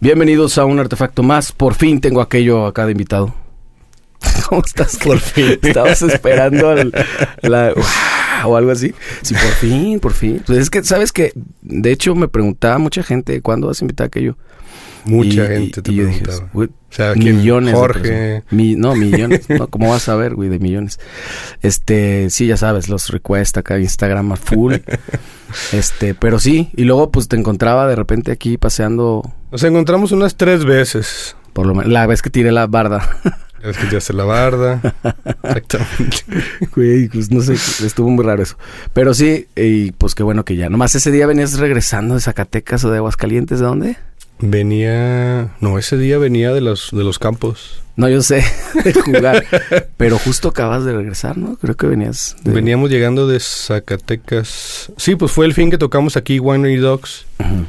Bienvenidos a un artefacto más. Por fin tengo aquello acá de invitado. ¿Cómo estás? Por fin. Estabas esperando al- la, o algo así. Sí, por fin, por fin. Pues es que, ¿sabes que De hecho, me preguntaba mucha gente, ¿cuándo vas a invitar a aquello? Mucha Y- gente y- te y dije, preguntaba. güey, o sea, millones Jorge. Mi- no, millones. no, ¿Cómo vas a ver, güey? De millones. Este, sí, ya sabes, los requests acá, Instagram a full. este, pero sí. Y luego, pues, te encontraba de repente aquí paseando, Nos encontramos unas tres veces. por lo menos, la vez que tiré la barda. Es que te hace la barda. Exactamente. Güey, pues, no sé, estuvo muy raro eso. Pero sí, y pues, qué bueno que ya. Nomás ese día venías regresando de Zacatecas o de Aguascalientes, ¿de dónde? Venía... No, ese día venía de los, de los campos. No, yo sé, de jugar. pero justo acabas de regresar, ¿no? Creo que venías de... Veníamos llegando de Zacatecas. Sí, pues fue el fin que tocamos aquí, Winery Dogs. Ujú.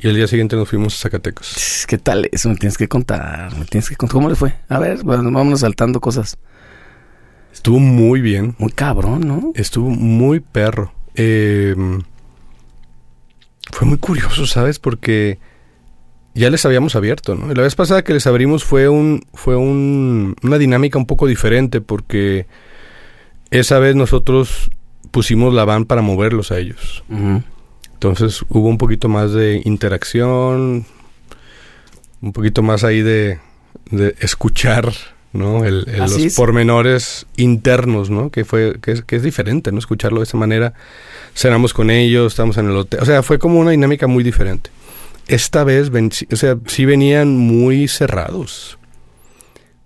Y el día siguiente nos fuimos a Zacatecas. ¿Qué tal eso? Me tienes que contar. Me tienes que contar. ¿Cómo le fue? A ver, bueno, vámonos saltando cosas. Estuvo muy bien. Muy cabrón, ¿no? Estuvo muy perro. Eh, fue muy curioso, ¿sabes? Porque ya les habíamos abierto, ¿no? La vez pasada que les abrimos fue un fue un, una dinámica un poco diferente porque esa vez nosotros pusimos la van para moverlos a ellos. Ujú. Entonces hubo un poquito más de interacción, un poquito más ahí de, de escuchar, ¿no? El, los es. pormenores internos, ¿no? Que fue que es, que es diferente, ¿no? Escucharlo de esa manera. Cenamos con ellos, estamos en el hotel. O sea, fue como una dinámica muy diferente. Esta vez, ven- o sea, sí venían muy cerrados.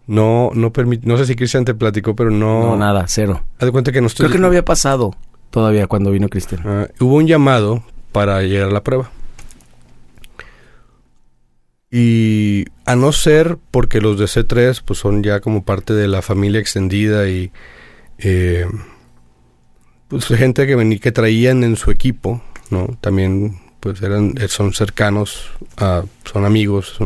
No, no permit- no sé si Cristian te platicó, pero no. No, nada, cero. Haz de cuenta que no estoy. Creo que no había pasado todavía cuando vino Cristian. Ah, hubo un llamado para llegar a la prueba. Y a no ser porque los de C3 pues son ya como parte de la familia extendida y eh, pues gente que venía que traían en su equipo, ¿no? También pues eran son cercanos, son amigos.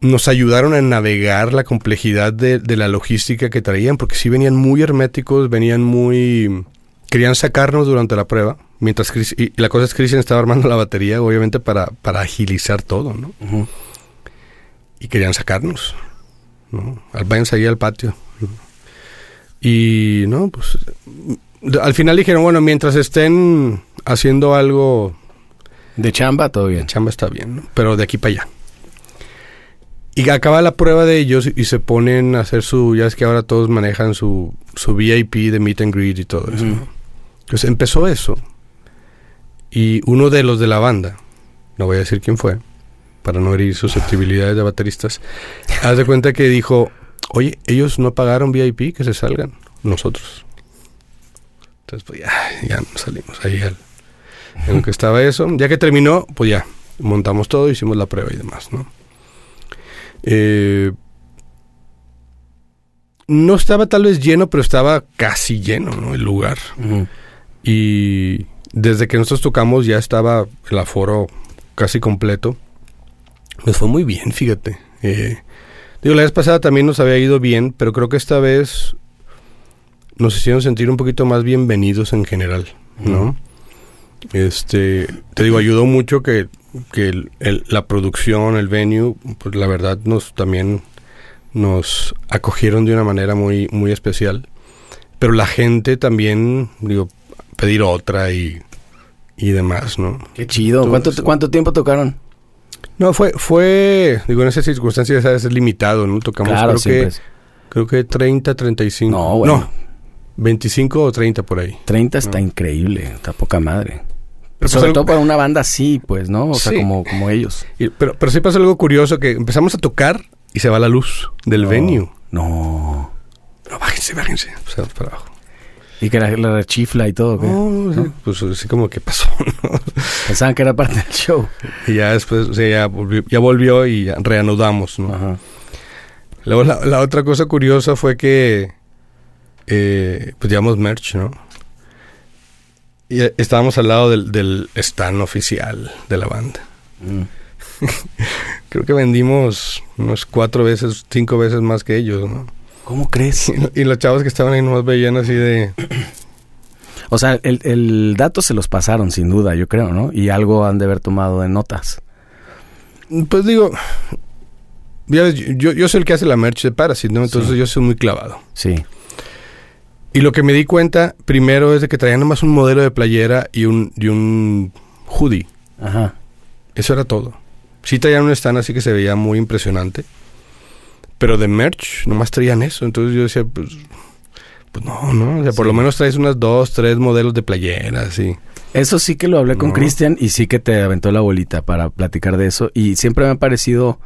nos ayudaron a navegar la complejidad de, de la logística que traían, porque sí venían muy herméticos, venían muy... Querían sacarnos durante la prueba, mientras Chris- y la cosa es que Christian estaba armando la batería, obviamente para, para agilizar todo, ¿no? Y querían sacarnos, ¿no? Al- Váyanse ahí al patio. Y, no, pues... Al final dijeron, bueno, mientras estén haciendo algo, De chamba, todo bien. chamba está bien, ¿no? Pero de aquí para allá. Y acaba la prueba de ellos y se ponen a hacer su, ya es que ahora todos manejan su, su VIP de meet and greet y todo eso. ¿no? Entonces empezó eso. Y uno de los de la banda, no voy a decir quién fue, para no herir susceptibilidades de bateristas, haz de cuenta que dijo, oye, ellos no pagaron VIP, que se salgan, nosotros. Entonces, pues ya, ya nos salimos ahí al, en lo que estaba eso. Ya que terminó, pues ya, montamos todo, hicimos la prueba y demás, ¿no? Eh, no estaba tal vez lleno, pero estaba casi lleno, ¿no? El lugar. Y desde que nosotros tocamos ya estaba el aforo casi completo. Nos fue muy bien, fíjate. Eh, digo, la vez pasada también nos había ido bien, pero creo que esta vez nos hicieron sentir un poquito más bienvenidos en general, ¿no? Este, te digo, ayudó mucho que, que el- el- la producción, el venue, pues la verdad nos también nos acogieron de una manera muy, muy especial. Pero la gente también, digo, pedir otra y, y demás, ¿no? Qué chido. Todo ¿Cuánto, eso. ¿Cuánto tiempo tocaron? No, fue, fue, digo, en esas circunstancias ¿sabes? es limitado, ¿no? Tocamos claro, creo que, es. creo que 30, 35. No, bueno. No, 25 o 30 por ahí. 30 está No. increíble. Está poca madre. Pero Sobre todo para una banda así, pues, ¿no? O sea, como, como ellos. y- pero, pero sí pasó algo curioso, que empezamos a tocar y se va la luz del No. venue. No. No, bájense, bájense. O sea, para abajo. Y que la, la rechifla y todo. ¿qué? No, sí, ¿No? pues así como que pasó, ¿no? Pensaban que era parte del show. Y ya después, o sea, ya volvió, ya volvió y ya reanudamos, ¿no? Ajá. Luego la, la otra cosa curiosa fue que eh, pues llevamos merch, ¿no? Y estábamos al lado del, del stand oficial de la banda. Mm. Creo que vendimos unos cuatro veces, cinco veces más que ellos, ¿no? ¿Cómo crees? Y, los chavos que estaban ahí nomás veían así de... O sea, el, el dato se los pasaron, sin duda, yo creo, ¿no? Y algo han de haber tomado de notas. Pues digo, ya ves, yo, yo soy el que hace la merch de Parasite, ¿no? Entonces Sí. yo soy muy clavado. Sí. Y lo que me di cuenta primero es de que traían nomás un modelo de playera y un, y un hoodie. Ajá. Eso era todo. Sí traían un stand así que se veía muy impresionante. Pero de merch nomás traían eso. Entonces yo decía, pues, pues no, ¿no? O sea, por Sí. lo menos traes unas dos, tres modelos de playeras y... Eso sí que lo hablé con No. Cristian y sí que te aventó la bolita para platicar de eso. Y siempre me ha parecido,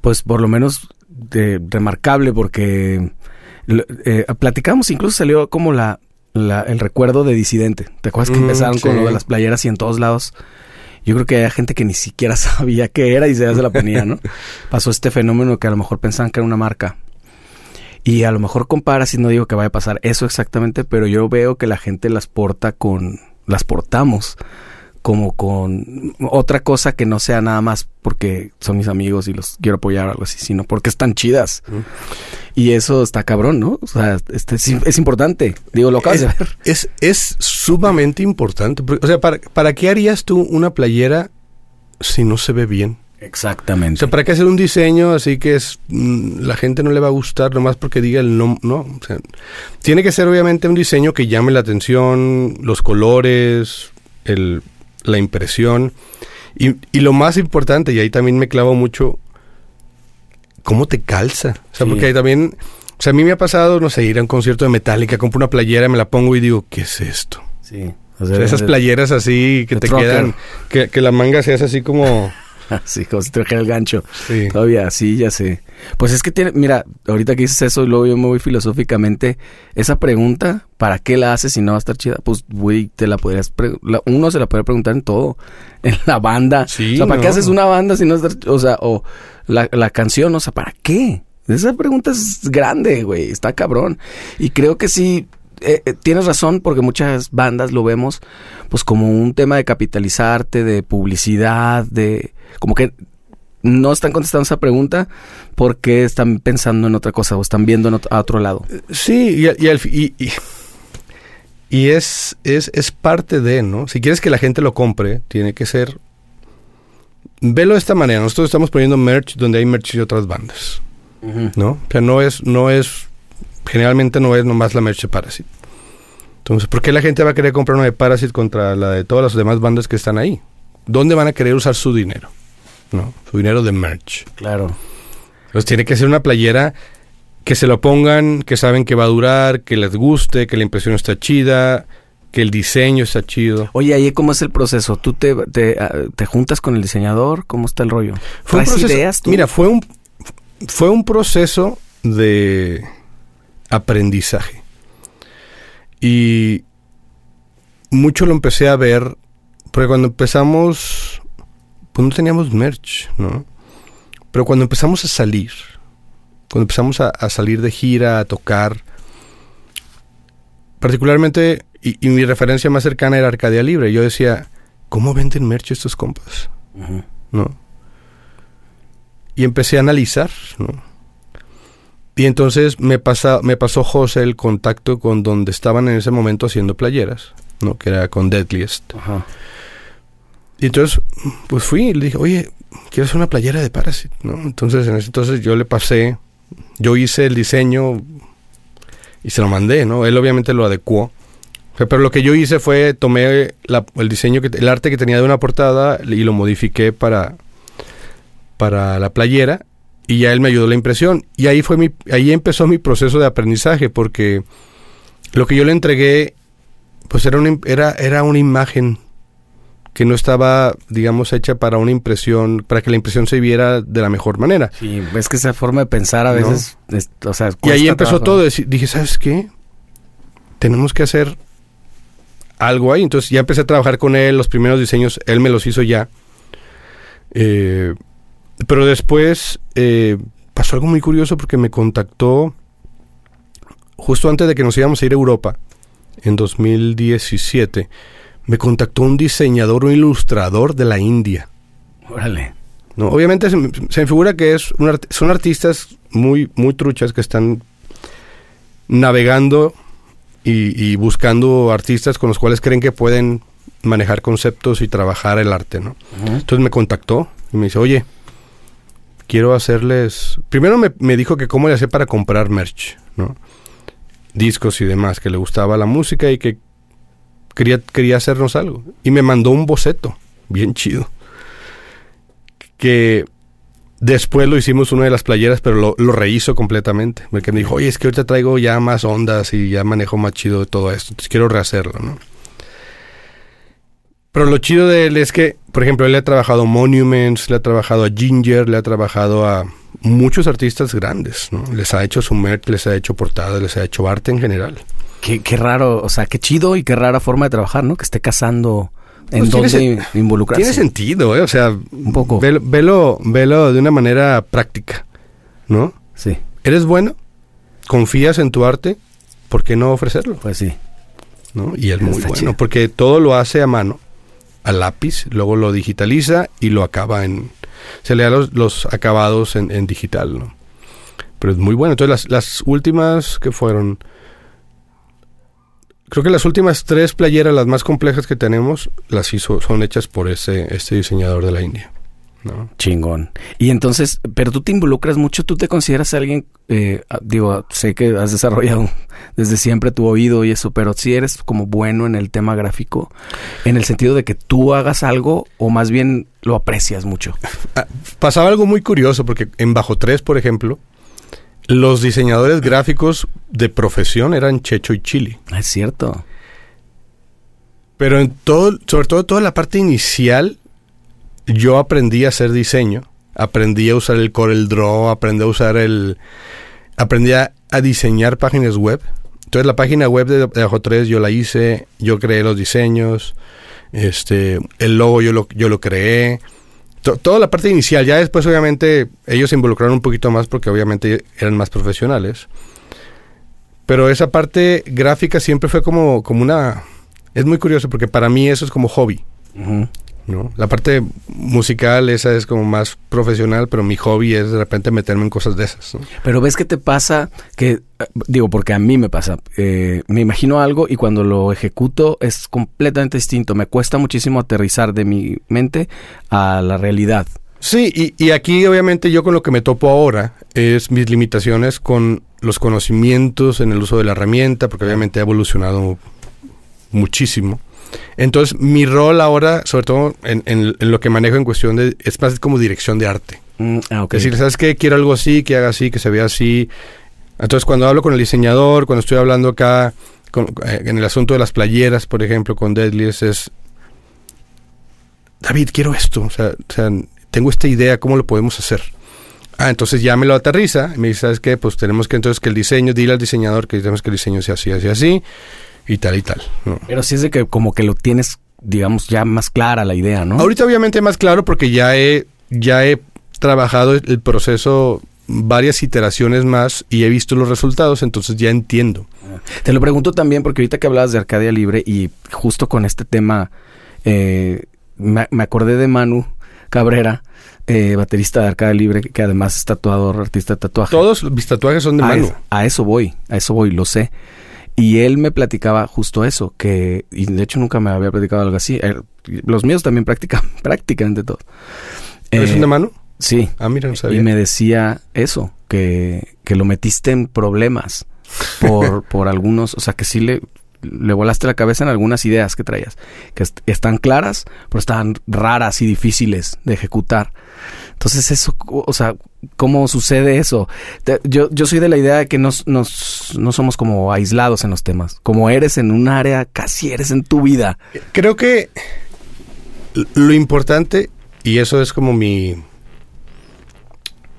pues por lo menos de- remarcable porque eh, platicamos, incluso salió como la, la- el recuerdo de Disidente. ¿Te acuerdas que Mm, empezaron con lo de las playeras y en todos lados? Yo creo que había gente que ni siquiera sabía qué era y se, la ponía, ¿no? Pasó este fenómeno que a lo mejor pensaban que era una marca. Y a lo mejor compara, si no digo que vaya a pasar eso exactamente, pero yo veo que la gente las porta con, las portamos como con otra cosa que no sea nada más porque son mis amigos y los quiero apoyar o algo así, sino porque están chidas. Y eso está cabrón, ¿no? O sea, este, es, es importante. Digo, lo acabas de ver. Es, es sumamente importante. o sea, ¿para, ¿para qué harías tú una playera si no se ve bien? O Exactamente. sea, ¿para qué hacer un diseño así que es mm, la gente no le va a gustar nomás porque diga el no? No, o sea, tiene que ser obviamente un diseño que llame la atención, los colores, el, la impresión. Y, y lo más importante, y ahí también me clavo mucho, ¿cómo te calza? O sea, Sí. porque ahí también, o sea, a mí me ha pasado, no sé, ir a un concierto de Metallica, compro una playera, me la pongo y digo, ¿qué es esto? sí. O sea, esas playeras así que te quedan, que, que la manga se hace así como... Sí, como si trajera el gancho. Sí. Todavía, sí, ya sé. Pues es que tiene, mira, ahorita que dices eso y luego yo me voy filosóficamente, esa pregunta, ¿para qué la haces si no va a estar chida? Pues, güey, te la podrías, la- uno se la puede preguntar en todo, en la banda. Sí, o sea, ¿para qué haces una banda si no está, o sea, o la, la canción, o sea, ¿para qué? Esa pregunta es grande, güey, está cabrón. Y creo que sí, eh, eh, tienes razón porque muchas bandas lo vemos pues como un tema de capitalizarte, de publicidad, de como que no están contestando esa pregunta porque están pensando en otra cosa o están viendo en a otro lado. Sí, y, y, y- y es, es, es parte de, ¿no? Si quieres que la gente lo compre, tiene que ser... Velo de esta manera, nosotros estamos poniendo merch donde hay merch de otras bandas, ¿no? O sea, no es, no es, generalmente no es nomás la merch de Parasite. Entonces, ¿por qué la gente va a querer comprar una de Parasite contra la de todas las demás bandas que están ahí? ¿Dónde van a querer usar su dinero? ¿No? Su dinero de merch. Claro. Pues tiene que ser una playera que se lo pongan, que saben que va a durar, que les guste, que la impresión está chida, que el diseño está chido. Oye, ahí cómo es el proceso? ¿Tú te, te, ah, te juntas con el diseñador? ¿Cómo está el rollo? Fue un ¿Traes proceso, ideas tú? mira, fue un fue un proceso de aprendizaje. Y mucho lo empecé a ver porque cuando empezamos pues no teníamos merch, ¿no? Pero cuando empezamos a salir, cuando empezamos a, a salir de gira, a tocar, particularmente, y, y mi referencia más cercana era Arcadia Libre, yo decía, ¿cómo venden merch estos compas? ¿no? Y empecé a analizar, ¿no? Y entonces me, pasa, me pasó José el contacto con donde estaban en ese momento haciendo playeras, ¿no? Que era con Deadliest. Ajá. Y entonces, pues fui y le dije, oye, quiero hacer una playera de Parasite, ¿no? Entonces, en ese entonces yo le pasé, yo hice el diseño y se lo mandé, ¿no? Él obviamente lo adecuó. O sea, pero lo que yo hice fue, tomé la- el diseño, que, el arte que tenía de una portada y lo modifiqué para, para la playera y ya él me ayudó la impresión. Y ahí, fue mi, ahí empezó mi proceso de aprendizaje porque lo que yo le entregué, pues era una, era, era una imagen que no estaba, digamos, hecha para una impresión, para que la impresión se viera de la mejor manera. Sí, es que esa forma de pensar a No. veces, es- o sea, Y ahí empezó trabajo. todo. Dije, ¿sabes qué? Tenemos que hacer algo ahí. Entonces ya empecé a trabajar con él. Los primeros diseños, él me los hizo ya. Eh, pero después eh, pasó algo muy curioso porque me contactó justo antes de que nos íbamos a ir a Europa, en 2017. Me contactó un diseñador, un ilustrador de la India. Órale. ¿no? Obviamente se, me- se me figura que es un art- son artistas muy, muy truchas que están navegando y, y buscando artistas con los cuales creen que pueden manejar conceptos y trabajar el arte, ¿no? Entonces me contactó y me dice, oye, quiero hacerles... Primero me, me dijo que cómo le hacía para comprar merch, ¿no? Discos y demás, que le gustaba la música y que quería, quería hacernos algo. Y me mandó un boceto, bien chido. Que después lo hicimos una de las playeras, pero lo, lo rehizo completamente. Porque me dijo, oye, es que ahorita traigo ya más ondas y ya manejo más chido todo esto. Entonces quiero rehacerlo, ¿no? Pero lo chido de él es que, por ejemplo, él le ha trabajado a Monuments, le ha trabajado a Ginger, le ha trabajado a muchos artistas grandes, ¿no? Les ha hecho su merch, les ha hecho portadas, les ha hecho arte en general. Qué, qué raro, o sea, qué chido y qué rara forma de trabajar, ¿no? Que esté casando en Pues tiene involucrarse. Tiene sentido, ¿eh? O sea, Un poco. Velo, velo, velo de una manera práctica, ¿no? Sí, ¿Eres bueno? ¿Confías en tu arte? ¿Por qué no ofrecerlo? pues sí. ¿no? Y es Está muy bueno, chido. porque todo lo hace a mano, a lápiz, luego lo digitaliza y lo acaba en... Se le da los, acabados en, en digital, ¿no? Pero es muy bueno. Entonces las, las últimas que fueron... Creo que las últimas tres playeras, las más complejas que tenemos, las hizo, son hechas por ese, este diseñador de la India. ¿No? Chingón. Y entonces, pero tú te involucras mucho, tú te consideras alguien, eh, ah, digo, sé que has desarrollado desde siempre tu oído y eso, pero si eres como bueno en el tema gráfico, en el sentido de que tú hagas algo o más bien lo aprecias mucho. Ah, pasaba algo muy curioso porque en Bajo 3, por ejemplo, los diseñadores gráficos de profesión eran Checho y Chili. Es cierto. Pero en todo, sobre todo toda la parte inicial, yo aprendí a hacer diseño. Aprendí a usar el Corel Draw, aprendí a usar el... Aprendí a, diseñar páginas web. Entonces la página web de, de Bajo 3 yo la hice, yo creé los diseños, este, el logo yo lo, yo lo creé. To- toda la parte inicial, ya después obviamente ellos se involucraron un poquito más porque obviamente eran más profesionales. Pero esa parte gráfica siempre fue como, como una... Es muy curioso porque para mí eso es como hobby. ¿No? La parte musical, esa es como más profesional, pero mi hobby es de repente meterme en cosas de esas, ¿no? Pero ves que te pasa que, eh, digo, porque a mí me pasa, eh, me imagino algo y cuando lo ejecuto es completamente distinto. Me cuesta muchísimo aterrizar de mi mente a la realidad. Sí, y, y aquí obviamente yo con lo que me topo ahora es mis limitaciones con los conocimientos en el uso de la herramienta, porque obviamente ha evolucionado muchísimo. Entonces, mi rol ahora, sobre todo en, en- en lo que manejo en cuestión de, es más como dirección de arte. Mm, ah. Es decir, ¿sabes qué? Quiero algo así, que haga así, que se vea así. Entonces, cuando hablo con el diseñador, cuando estoy hablando acá con- eh, en el asunto de las playeras, por ejemplo, con Deadliest, es... David, quiero esto. O sea, o sea, tengo esta idea, ¿cómo lo podemos hacer? Ah, entonces ya me lo aterriza y me dice, ¿sabes qué? Pues tenemos que entonces que el diseño, dile al diseñador que tenemos que el diseño sea así, así, así, y tal y tal. ¿no? Pero sí es de que como que lo tienes, digamos, ya más clara la idea, ¿no? Ahorita obviamente más claro porque ya he, ya he trabajado el proceso varias iteraciones más y he visto los resultados, entonces ya entiendo. Te lo pregunto también porque ahorita que hablabas de Arcadia Libre y justo con este tema, eh, me, me acordé de Manu Cabrera, eh, baterista de Arcadia Libre, que además es tatuador, artista de tatuaje. Todos mis tatuajes son de a, es- a eso voy, a eso voy, lo sé. Y él me platicaba justo eso, que, y de hecho nunca me había platicado algo así. Él- los míos también practican, prácticamente todo. ¿Es Eh, un de mano? Sí. Ah, mira, no sabía. Y me decía eso, que, que lo metiste en problemas por, por algunos, o sea, que sí le, le volaste la cabeza en algunas ideas que traías, que est- están claras, pero estaban raras y difíciles de ejecutar. Entonces eso, o sea, ¿cómo sucede eso? Yo, yo soy de la idea de que no somos como aislados en los temas. Como eres en un área, casi eres en tu vida. Creo que lo importante, y eso es como mi,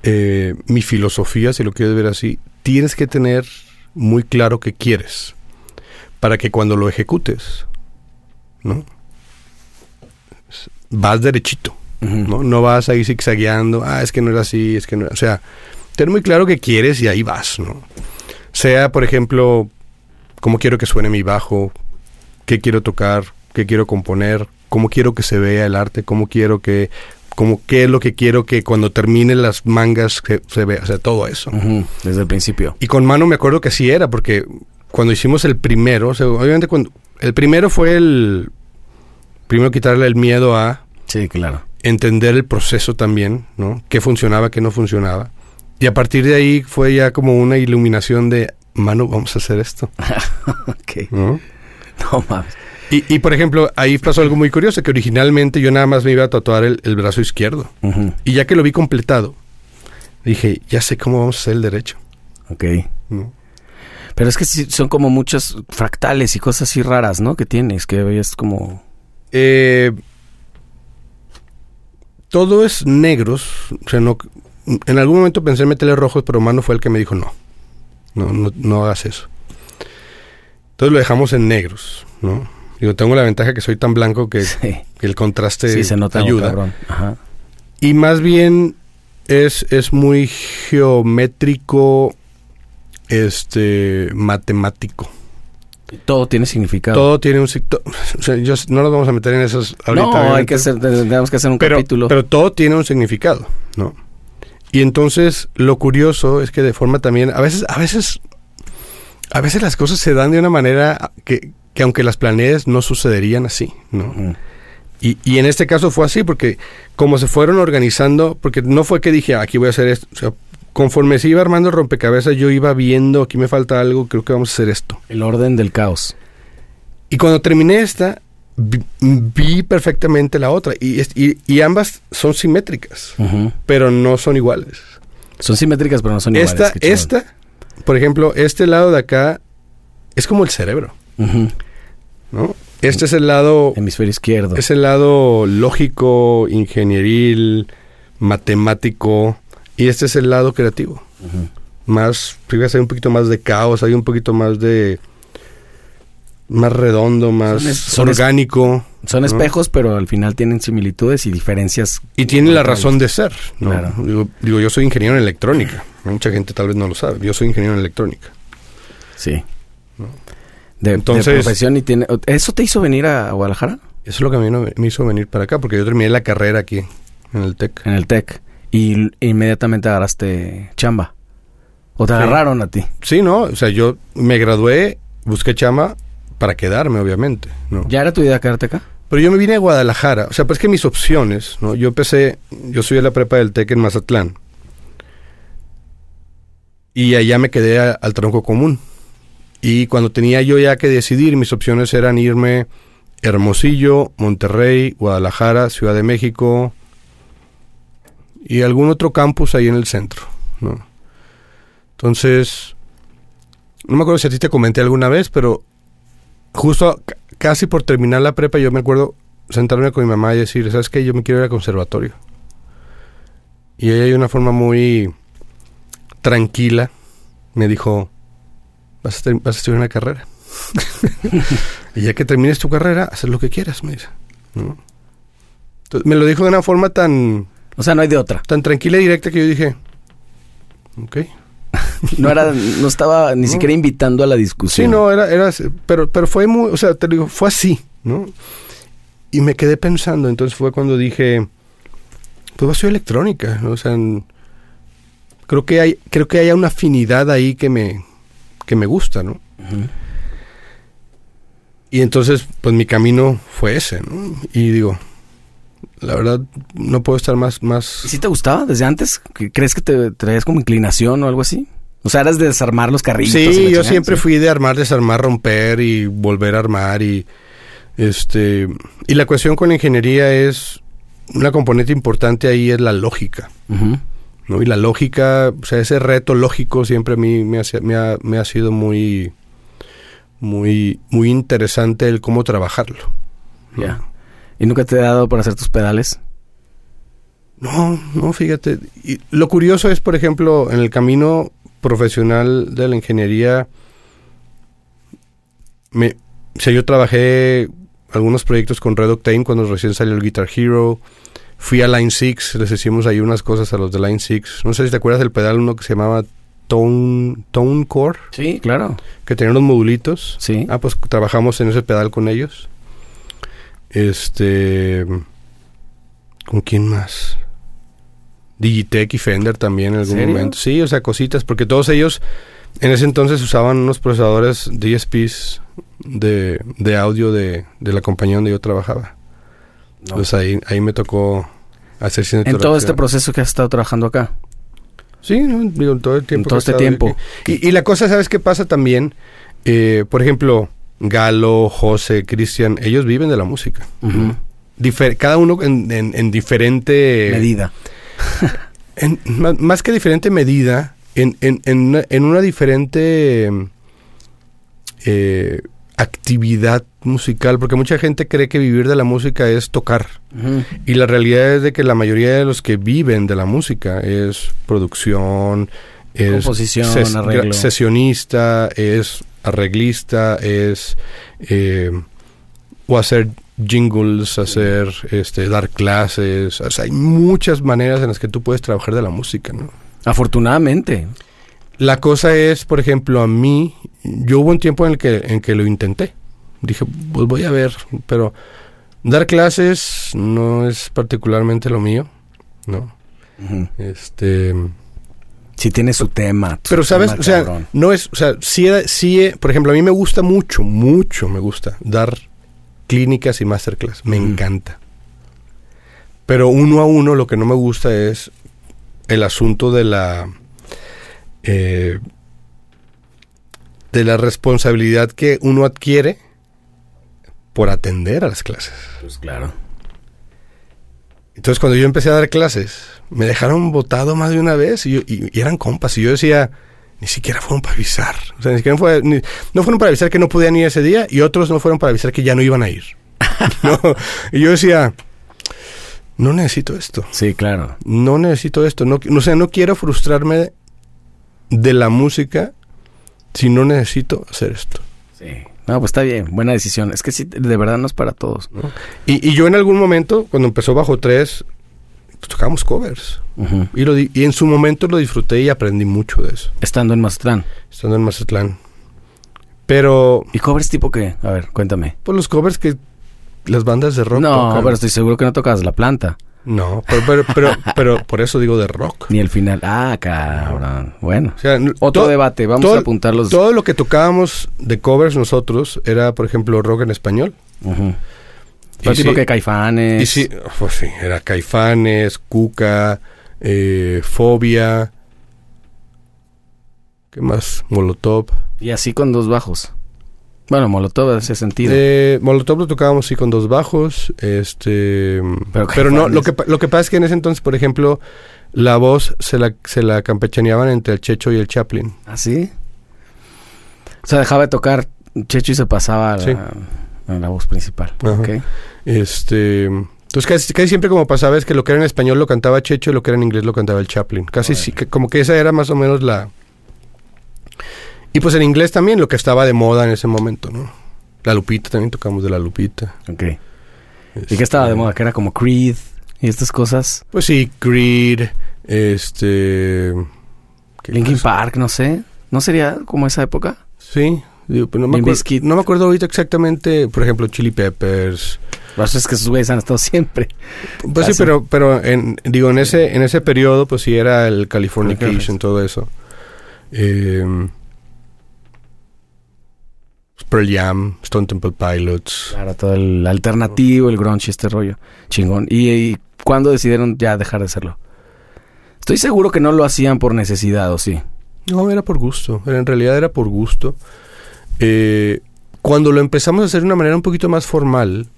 eh, mi filosofía, si lo quieres ver así, tienes que tener muy claro qué quieres para que cuando lo ejecutes, ¿no? Vas derechito, ¿no? No vas ahí zigzagueando, ah, es que no era así, es que no era... O sea, ten muy claro qué quieres y ahí vas, ¿no? Sea, por ejemplo, cómo quiero que suene mi bajo, qué quiero tocar, qué quiero componer, cómo quiero que se vea el arte, cómo quiero que, cómo, qué es lo que quiero que cuando termine las mangas que se vea, o sea, todo eso. Desde el principio. Y con mano me acuerdo que así era, porque cuando hicimos el primero, o sea, obviamente cuando el primero fue el Primero quitarle el miedo a Sí, claro. Entender el proceso también, ¿no? Qué funcionaba, qué no funcionaba. Y a partir de ahí fue ya como una iluminación de, mano, vamos a hacer esto, ok. ¿no? No mames. Y, y, por ejemplo, ahí pasó algo muy curioso, que originalmente yo nada más me iba a tatuar el, el brazo izquierdo. Y ya que lo vi completado, dije, ya sé cómo vamos a hacer el derecho. Ok. ¿no? Pero es que son como muchos fractales y cosas así raras, ¿no? Que tienes, que es como... Eh, todo es negros. O sea, no, en algún momento pensé en meterle rojos, pero Mano fue el que me dijo no. No, no, no hagas eso. Entonces lo dejamos en negros, ¿no? Digo, tengo la ventaja que soy tan blanco que, Sí, que el contraste sí se nota ayuda. Ajá. Y más bien es, es muy geométrico, este, matemático. Todo tiene significado. Todo tiene un... O sea, yo- no nos vamos a meter en esos ahorita. no, hay que hacer, tenemos que hacer un pero, capítulo. pero todo tiene un significado, ¿no? Y entonces lo curioso es que de forma también, a veces, a veces, a veces las cosas se dan de una manera que, que aunque las planees no sucederían así, ¿no? Y, y en este caso fue así, porque como se fueron organizando, porque no fue que dije, "Ah, aquí voy a hacer esto, o sea, conforme se iba armando el rompecabezas, yo iba viendo, aquí me falta algo, creo que vamos a hacer esto. El orden del caos. Y cuando terminé esta, vi, vi perfectamente la otra, y, es- y, y ambas son simétricas, pero no son iguales. Son simétricas, pero no son iguales. esta, esta, por ejemplo, este lado de acá es como el cerebro. ¿no? Este es el lado Hemisferio izquierdo. Es el lado lógico, ingenieril, matemático, y este es el lado creativo. Más, fíjate, hay un poquito más de caos, hay un poquito más de... más redondo, más Son es- son es- orgánico. Son ¿no? espejos, pero al final tienen similitudes y diferencias. Y tiene la razón de ser. ¿no? Claro. Digo, digo, yo soy ingeniero en electrónica. Mucha gente tal vez no lo sabe. Yo soy ingeniero en electrónica. Sí. De, de Entonces- profesión y tiene... ¿Eso te hizo venir a Guadalajara? Eso es lo que a mí no- me hizo venir para acá, porque yo terminé la carrera aquí, en el TEC. En el TEC. Y inmediatamente agarraste chamba. ¿O te Sí. agarraron a ti? Sí, ¿no? O sea, yo me gradué, busqué chama para quedarme, obviamente, ¿no? ¿Ya era tu idea quedarte acá? Pero yo me vine a Guadalajara. O sea, pues que mis opciones, ¿no? Yo empecé, yo soy de la prepa del TEC en Mazatlán. Y allá me quedé a- al tronco común. Y cuando tenía yo ya que decidir, mis opciones eran irme Hermosillo, Monterrey, Guadalajara, Ciudad de México y algún otro campus ahí en el centro, ¿no? Entonces, no me acuerdo si a ti te comenté alguna vez, pero justo ca- casi por terminar la prepa, yo me acuerdo sentarme con mi mamá y decir, ¿sabes qué? Yo me quiero ir al conservatorio. Y ella de una forma muy tranquila me dijo, vas a, vas a estudiar una carrera. y ya que termines tu carrera, haz lo que quieras, me dice. ¿no? Me lo dijo de una forma tan, O sea, no hay de otra. tan tranquila y directa que yo dije, ok. No era, no estaba ni No. siquiera invitando a la Sí, discusión. no, era, era, pero, pero fue muy, o sea, te digo, fue así, ¿no? Y me quedé pensando, entonces fue cuando dije, pues va a ser electrónica, ¿no? O sea, creo que hay, creo que hay una afinidad ahí que me, que me gusta, ¿no? Y entonces, pues mi camino fue ese, ¿no? Y digo, la verdad, no puedo estar más, ¿Y más... si te gustaba desde antes? ¿Que- ¿Crees que te traías como inclinación o algo así? O sea, eras de desarmar los carritos. y Sí, yo chingada, siempre ¿sí? fui de armar, desarmar, romper y volver a armar y este y la cuestión con la ingeniería es una componente importante ahí es la lógica. ¿no? Y la lógica, o sea, ese reto lógico siempre a mí me, hace- me ha, me ha sido muy muy muy interesante el cómo trabajarlo. ¿no? Ya. ¿Y nunca te he dado por hacer tus pedales? No, no, fíjate. Y lo curioso es, por ejemplo, en el camino profesional de la ingeniería, me, o sea, yo trabajé algunos proyectos con Red Octane cuando recién salió el Guitar Hero. Fui a Line 6, les hicimos ahí unas cosas a los de Line 6. No sé si te acuerdas del pedal uno que se llamaba Tone, Tone Core, Sí, claro. que tenía unos modulitos. Sí. Ah, pues trabajamos en ese pedal con ellos. Este. ¿Con quién más? Digitech y Fender también en algún ¿Serio? momento. Sí, o sea, cositas, porque todos ellos en ese entonces usaban unos procesadores DSPs de, de audio de, de la compañía donde yo trabajaba. No. Pues ahí, ahí me tocó hacer En todo este proceso que has estado trabajando acá. Sí, no, digo, en todo el tiempo. En todo este tiempo. y la cosa, ¿sabes qué pasa también? Eh, por ejemplo, Galo, José, Cristian, ellos viven de la música. Difer- cada uno en, en- en diferente... Medida. en- más, más que diferente medida, en, una, en una diferente eh, actividad musical, porque mucha gente cree que vivir de la música es tocar. Y la realidad es de que la mayoría de los que viven de la música es producción, es Composición, ses- arreglo. sesionista, es arreglista, es eh, o hacer jingles, hacer este dar clases, o sea, hay muchas maneras en las que tú puedes trabajar de la música, ¿no? Afortunadamente. La cosa es, por ejemplo, a mí, yo hubo un tiempo en el que, en que lo intenté. Dije, pues voy a ver, pero dar clases no es particularmente lo mío, ¿no? Este, Si tiene su tema. su pero sabes, tema, o sea, cabrón. no es, o sea, sí, sí, he- por ejemplo, a mí me gusta mucho, mucho me gusta dar clínicas y masterclass, me encanta. Pero uno a uno lo que no me gusta es el asunto de la eh, de la responsabilidad que uno adquiere por atender a las clases. Pues claro. Entonces cuando yo empecé a dar clases, me dejaron botado más de una vez y, yo- y- y eran compas y yo decía, ni siquiera fueron para avisar. O sea, ni siquiera fue- ni- no fueron para avisar que no podían ir ese día y otros no fueron para avisar que ya no iban a ir. No, Y yo decía, no necesito esto. Sí, claro. No necesito esto. No, o sea, no quiero frustrarme de la música si no necesito hacer esto. Sí. No, pues está bien. Buena decisión. Es que sí, de verdad no es para todos. ¿no? Y, y yo en algún momento, cuando empezó Bajo 3, pues tocábamos covers. Y, lo y en su momento lo disfruté y aprendí mucho de eso, Estando en Mazatlán. estando en Mazatlán. Pero, ¿Y covers tipo qué? A ver, cuéntame. pues los covers que las bandas de rock no, tocan. pero estoy seguro que no tocas la planta. No, pero, pero, pero, pero por eso digo de rock. Ni el final. Ah, cabrón. Bueno. O sea, n- Otro debate. Vamos todo- a apuntar los... Todo lo que tocábamos de covers nosotros era, por ejemplo, rock en español. Y Pero tipo sí- que Caifanes. Y sí, pues sí, era Caifanes, Cuca, eh, Fobia, ¿qué más? Molotov. Y así con dos bajos. Bueno, Molotov en ese sentido. Eh, Molotov lo tocábamos sí con dos bajos, este, Pero pero, no, lo que, lo que pasa es que en ese entonces, por ejemplo, la voz se la, se la campechaneaban entre el Checho y el Chaplin. ¿Ah, sí? O sea, dejaba de tocar Checho y se pasaba a la, Sí. a la voz principal. Ajá. Ok. Este, entonces casi, casi siempre como pasaba es que lo que era en español lo cantaba Checho y lo que era en inglés lo cantaba el Chaplin. Casi sí, que como que esa era más o menos la... Y pues en inglés también lo que estaba de moda en ese momento, ¿no? La Lupita, también tocamos de la Lupita. Ok. ¿Y qué estaba de Este, moda? Que era como Creed y estas cosas. Pues sí, Creed, este... ¿qué Linkin? Park, no sé. ¿No sería como esa época? Sí, digo, pero no me, acuerdo, no me acuerdo ahorita exactamente, por ejemplo, Chili Peppers. Lo es que esos güeyes han estado siempre. Pues sí, pero, pero en, digo, en ese, en ese periodo, pues sí era el Californication. todo eso. Eh, Pearl Jam, Stone Temple Pilots. Claro, todo el alternativo, el grunge este rollo. Chingón. ¿Y, y cuándo decidieron ya dejar de hacerlo? Estoy seguro que no lo hacían por necesidad, ¿o sí? No, era por gusto. En realidad era por gusto. Eh, cuando lo empezamos a hacer de una manera un poquito más formal,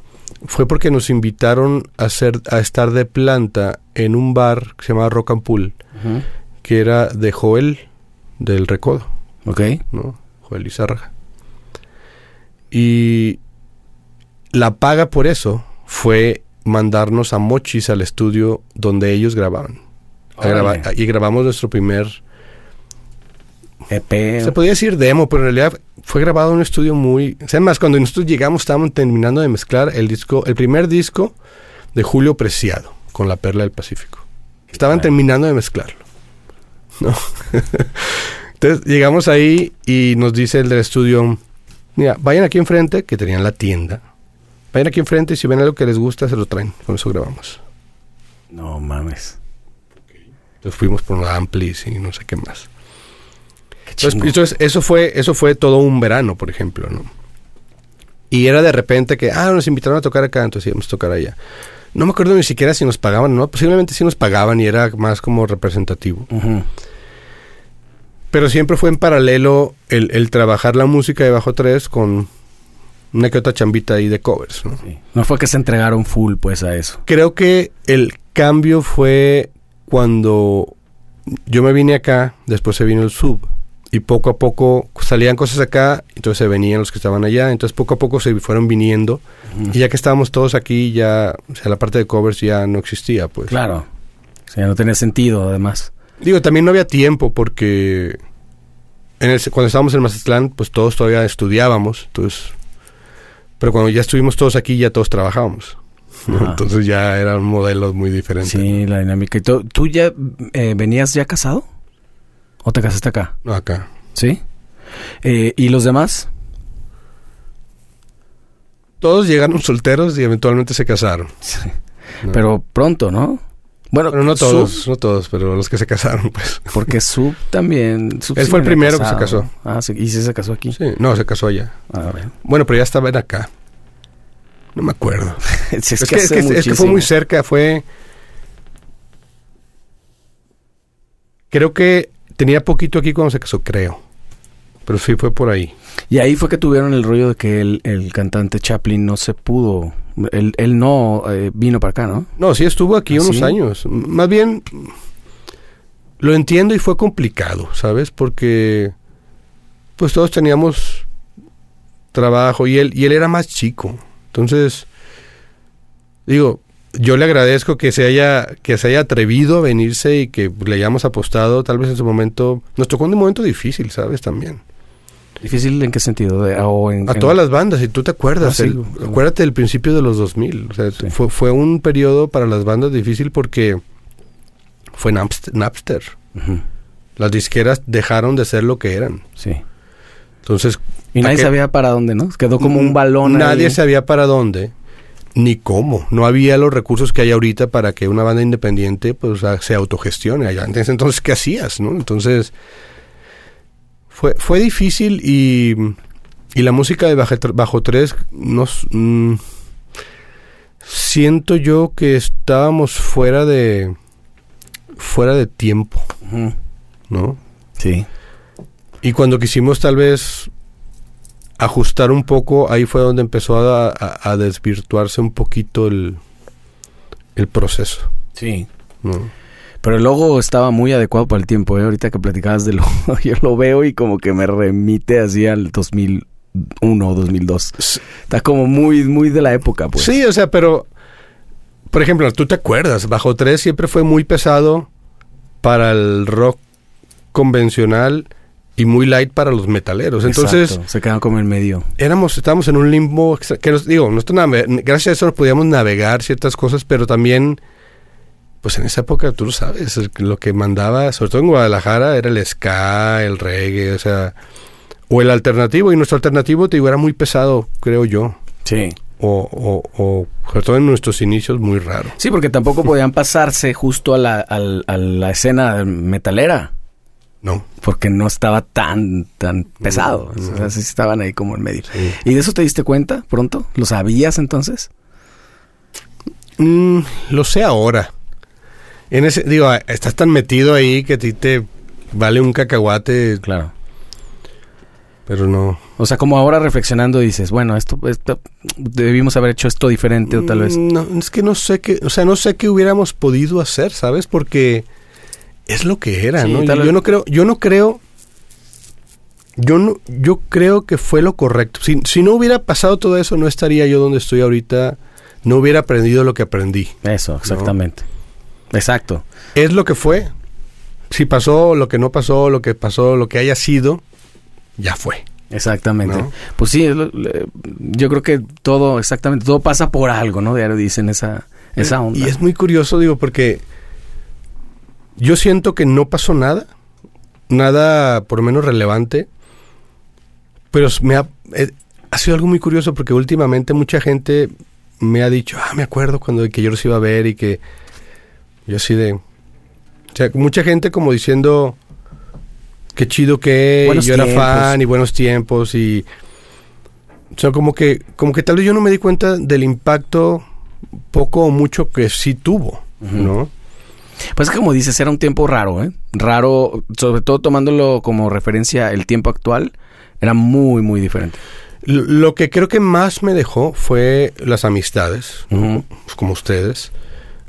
fue porque nos invitaron a, hacer, a estar de planta en un bar que se llamaba Rock and Pool, que era de Joel, del Recodo. Ok. ¿no? Joel Lizárraga. Y la paga por eso fue mandarnos a Mochis al estudio donde ellos grababan. Y grabamos nuestro primer, EP. se podía decir demo, pero en realidad fue grabado en un estudio muy... O sea, más cuando nosotros llegamos estábamos terminando de mezclar el disco, el primer disco de Julio Preciado con La Perla del Pacífico. Estaban terminando de mezclarlo. ¿no? Entonces llegamos ahí y nos dice el del estudio, mira, vayan aquí enfrente, que tenían la tienda. Vayan aquí enfrente y si ven algo que les gusta, se lo traen. Con eso grabamos. No mames. Entonces fuimos por los amplis y no sé qué más. Qué Entonces, eso fue eso fue todo un verano, por ejemplo, ¿no? Y era de repente que, ah, nos invitaron a tocar acá, entonces íbamos a tocar allá. No me acuerdo ni siquiera si nos pagaban, ¿no? Posiblemente sí nos pagaban y era más como representativo. Pero siempre fue en paralelo el, el trabajar la música de Bajo 3 con una que otra chambita ahí de covers, ¿no? Sí. No fue que se entregaron full, pues, a eso. Creo que el cambio fue cuando yo me vine acá, después se vino el sub. Y poco a poco salían cosas acá, entonces se venían los que estaban allá. Entonces poco a poco se fueron viniendo. Y ya que estábamos todos aquí, ya, o sea, la parte de covers ya no existía, pues. Claro. O sea, no tenía sentido, además. Digo, también no había tiempo porque en el, cuando estábamos en Mazatlán, pues todos todavía estudiábamos. Entonces, pero cuando ya estuvimos todos aquí, ya todos trabajábamos. Entonces ya eran modelos muy diferentes. Sí, la dinámica. ¿Y tú, tú ya eh, venías ya casado? ¿O te casaste acá? Acá. Sí. Eh, ¿Y los demás? Todos llegaron solteros y eventualmente se casaron. Sí. ¿no? Pero pronto, ¿no? Bueno, Pero no todos, Sub, no todos, pero los que se casaron, pues. porque Sub también. Sub Él fue el primero que se casó. Ah, sí, y sí se casó aquí. Sí, no, se casó allá. A ver. Bueno, pero ya estaba en acá. No me acuerdo. Es, que, es, que, hace es que fue muy cerca, fue... Creo que tenía poquito aquí cuando se casó, creo. Pero sí fue por ahí. Y ahí fue que tuvieron el rollo de que el, el cantante Chaplin no se pudo. Él, él no eh, vino para acá, ¿no? No, sí estuvo aquí ¿Ah, unos sí? años. Más bien, lo entiendo y fue complicado, ¿sabes? Porque pues todos teníamos trabajo y él, y él era más chico. Entonces, digo, yo le agradezco que se haya, que se haya atrevido a venirse y que le hayamos apostado, tal vez en su momento, nos tocó un momento difícil, ¿sabes? También. ¿Difícil en qué sentido? De- o en- A en- todas las bandas, si tú te acuerdas, Ah, el- sí. acuérdate del principio de los 2000. O sea, Sí. fue, fue un periodo para las bandas difícil porque fue Napster, Las disqueras dejaron de ser lo que eran. Sí. Entonces, Y nadie sabía para dónde, ¿no? Quedó como un balón ahí. Nadie sabía para dónde ni cómo. No había los recursos que hay ahorita para que una banda independiente pues se autogestione. Allá antes, entonces, ¿qué hacías? no? Entonces, fue, fue difícil y, y la música de Bajo, Bajo Tres nos... mm, siento yo que estábamos fuera de... fuera de tiempo, ¿no? Sí. Y cuando quisimos tal vez ajustar un poco, ahí fue donde empezó a, a- a desvirtuarse un poquito el, el proceso. Sí. ¿no? Pero el logo estaba muy adecuado para el tiempo, ¿eh? Ahorita que platicabas del logo, yo lo veo y como que me remite así al 2001 o 2002. S- Está como muy, muy de la época, pues. Sí, o sea, pero, por ejemplo, tú te acuerdas, Bajo Tres siempre fue muy pesado para el rock convencional y muy light para los metaleros. Entonces, Exacto, se quedan como en medio. éramos, estábamos en un limbo, que nos, digo, gracias a eso nos podíamos navegar ciertas cosas, pero también, pues en esa época, tú lo sabes, lo que mandaba, sobre todo en Guadalajara, era el ska, el reggae, o sea, o el alternativo, y nuestro alternativo, te digo, era muy pesado, creo yo, Sí. o, o, o sobre todo en nuestros inicios, muy raro. Sí, porque tampoco podían pasarse justo a la, al- a la escena metalera. No. Porque no estaba tan, tan pesado. no. O sea, sí estaban ahí como en medio. Sí. ¿Y de eso te diste cuenta pronto? ¿Lo sabías entonces? Mm, lo sé ahora. En ese, digo, estás tan metido ahí que a ti te vale un cacahuate, Claro. pero no. O sea, como ahora reflexionando dices, bueno, esto, esto debimos haber hecho esto diferente o tal vez. Mm, No, es que no sé qué, o sea, no sé qué hubiéramos podido hacer, ¿sabes? Porque es lo que era, Sí, ¿no? Yo no creo, yo no creo, yo no, yo creo que fue lo correcto. Si, si no hubiera pasado todo eso, no estaría yo donde estoy ahorita, no hubiera aprendido lo que aprendí. Eso, exactamente. Exacto. Es lo que fue. Si pasó, lo que no pasó, lo que pasó, lo que haya sido, ya fue. Exactamente. ¿No? Pues sí, yo creo que todo, exactamente, todo pasa por algo, ¿no? Diario dicen esa, esa onda. Y es muy curioso, digo, porque yo siento que no pasó nada, nada por lo menos relevante, pero me ha, eh, ha sido algo muy curioso porque últimamente mucha gente me ha dicho, ah, me acuerdo cuando que yo los iba a ver y que yo así de... O sea, mucha gente como diciendo, qué chido que Buenos yo era fan y buenos tiempos y... O sea, como que, como que tal vez yo no me di cuenta del impacto poco o mucho que sí tuvo, ¿no? Pues como dices, era un tiempo raro, ¿eh? Raro, sobre todo tomándolo como referencia el tiempo actual, era muy, muy diferente. Lo que creo que más me dejó fue las amistades, pues como ustedes,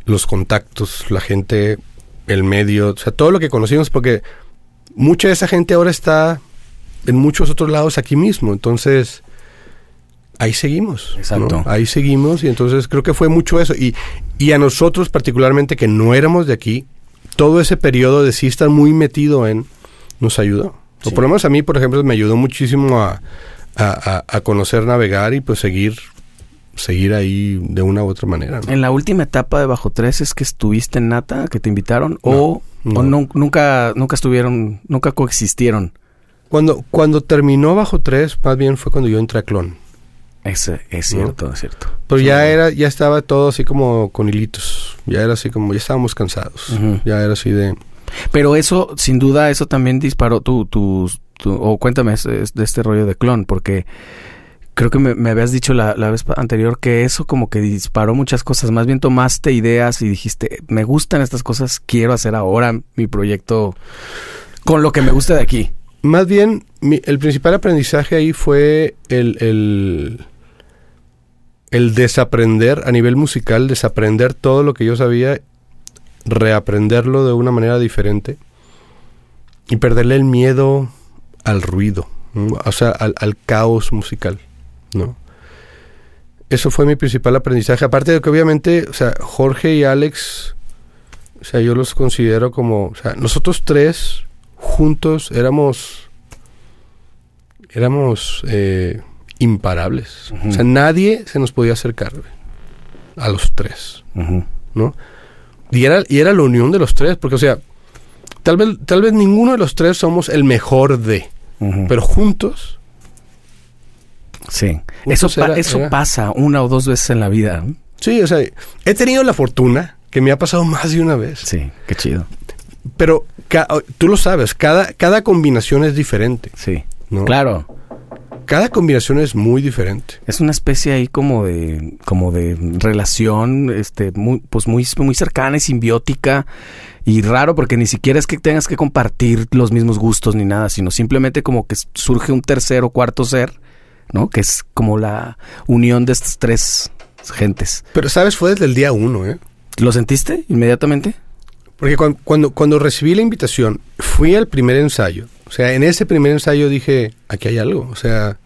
los contactos, la gente, el medio, o sea, todo lo que conocimos, porque mucha de esa gente ahora está en muchos otros lados aquí mismo, entonces ahí seguimos. Exacto. Ahí seguimos y entonces creo que fue mucho eso. Y, y a nosotros particularmente que no éramos de aquí, todo ese periodo de sí estar muy metido en, nos ayudó. O por lo menos a mí, por ejemplo, me ayudó muchísimo a, a, conocer, navegar y pues seguir seguir ahí de una u otra manera. En la última etapa de Bajo Tres es que estuviste en Nata, que te invitaron, o, o nunca, nunca estuvieron, nunca coexistieron. Cuando, cuando terminó Bajo Tres, más bien fue cuando yo entré a Clon. Es, es cierto, es cierto. Pero ya era, ya estaba todo así como con hilitos. Ya era así como, ya estábamos cansados. Ya era así de. Pero eso, sin duda, eso también disparó tu, tu, o cuéntame de este rollo de clon, porque creo que me, habías dicho la, la, vez anterior que eso como que disparó muchas cosas. Más bien tomaste ideas y dijiste, me gustan estas cosas, quiero hacer ahora mi proyecto con lo que me gusta de aquí. Más bien, el principal aprendizaje ahí fue el, el el desaprender a nivel musical, desaprender todo lo que yo sabía, reaprenderlo de una manera diferente y perderle el miedo al ruido, o sea, al, caos musical, ¿no? Eso fue mi principal aprendizaje. Aparte de que obviamente, o sea, Jorge y Alex, o sea, yo los considero como, o sea, nosotros tres juntos éramos, éramos, eh, imparables. O sea, nadie se nos podía acercar a los tres, ¿no? Y era, y era la unión de los tres, porque, o sea, tal vez, tal vez ninguno de los tres somos el mejor de, pero juntos. Sí, eso, eso pasa una o dos veces en la vida. Sí, o sea, he tenido la fortuna que me ha pasado más de una vez. Sí, qué chido. Pero tú lo sabes, cada, cada combinación es diferente. Sí, claro cada combinación es muy diferente. Es una especie ahí como de, como de relación, este, muy, pues muy, muy cercana y simbiótica y raro porque ni siquiera es que tengas que compartir los mismos gustos ni nada, sino simplemente como que surge un tercer o cuarto ser, ¿no? Que es como la unión de estas tres gentes. Pero sabes, fue desde el día uno, ¿eh? ¿Lo sentiste inmediatamente? Porque cuando, cuando, cuando recibí la invitación, fui al primer ensayo o sea, en ese primer ensayo dije, aquí hay algo. O sea,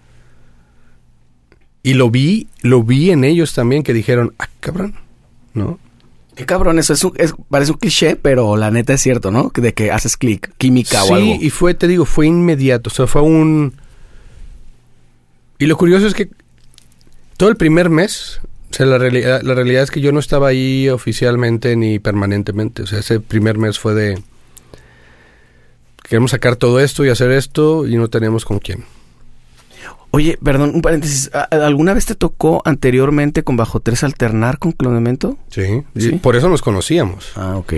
y lo vi, lo vi en ellos también que dijeron, ah, cabrón, ¿no? Qué cabrón, eso es, parece un cliché, pero la neta es cierto, ¿no? De que haces clic, química o algo. Sí, y fue, te digo, fue inmediato. O sea, fue un... Y lo curioso es que todo el primer mes, o sea, la, realidad, la realidad es que yo no estaba ahí oficialmente ni permanentemente. O sea, ese primer mes fue de queremos sacar todo esto y hacer esto y no tenemos con quién. Oye, perdón, un paréntesis. ¿Alguna vez te tocó anteriormente con Bajo Tres alternar con Clonemento? Sí, sí, por eso nos conocíamos. Ah, ok.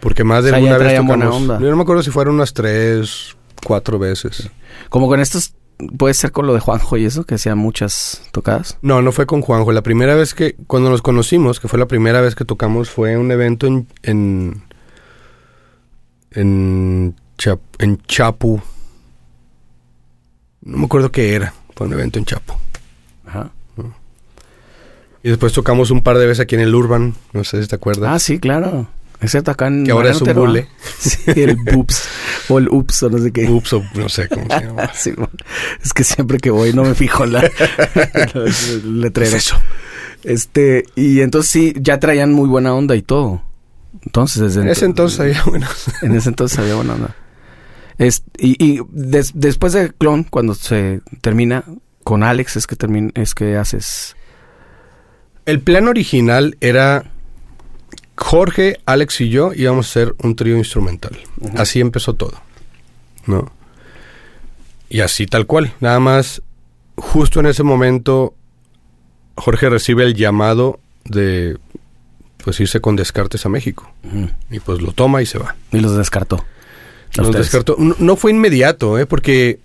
Porque más de una vez tocamos. Yo no me acuerdo si fueron unas tres, cuatro veces. Como con estos, puede ser con lo de Juanjo y eso, que hacían muchas tocadas. No, no fue con Juanjo. La primera vez que, cuando nos conocimos, que fue la primera vez que tocamos, fue un evento en, en, en en Chapu. No me acuerdo qué era. Fue un evento en Chapu. Ajá. Y después tocamos un par de veces aquí en el Urban. No sé si te acuerdas. Ah, sí, claro. Excepto acá en. Que ahora es un bule. Sí, el Boops. o el Ups o no sé qué. Ups o no sé cómo se llama. es que siempre que voy no me fijo en la, el letrero. eso. Este, y entonces sí, ya traían muy buena onda y todo. Entonces, desde en ese entonces había buena En ese entonces había buena onda. Es, y, después de Clon, cuando se termina con Alex, es que termina, es que haces. El plan original era Jorge, Alex y yo íbamos a hacer un trío instrumental. Así empezó todo. ¿No? Y así tal cual. Nada más, justo en ese momento, Jorge recibe el llamado de pues irse con Descartes a México. Y pues lo toma y se va. Y los descartó. Nos descartó. No, fue inmediato, ¿eh? porque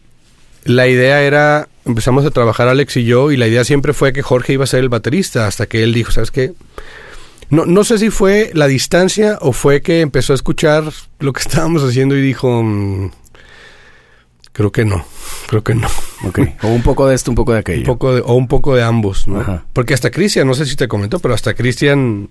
la idea era, empezamos a trabajar Alex y yo y la idea siempre fue que Jorge iba a ser el baterista hasta que él dijo, ¿sabes qué? No, no sé si fue la distancia o fue que empezó a escuchar lo que estábamos haciendo y dijo, mm, creo que no, creo que no. Ok. O un poco de esto, un poco de aquello. Un poco de, o un poco de ambos, ¿no? Ajá. Porque hasta Cristian, no sé si te comentó, pero hasta Cristian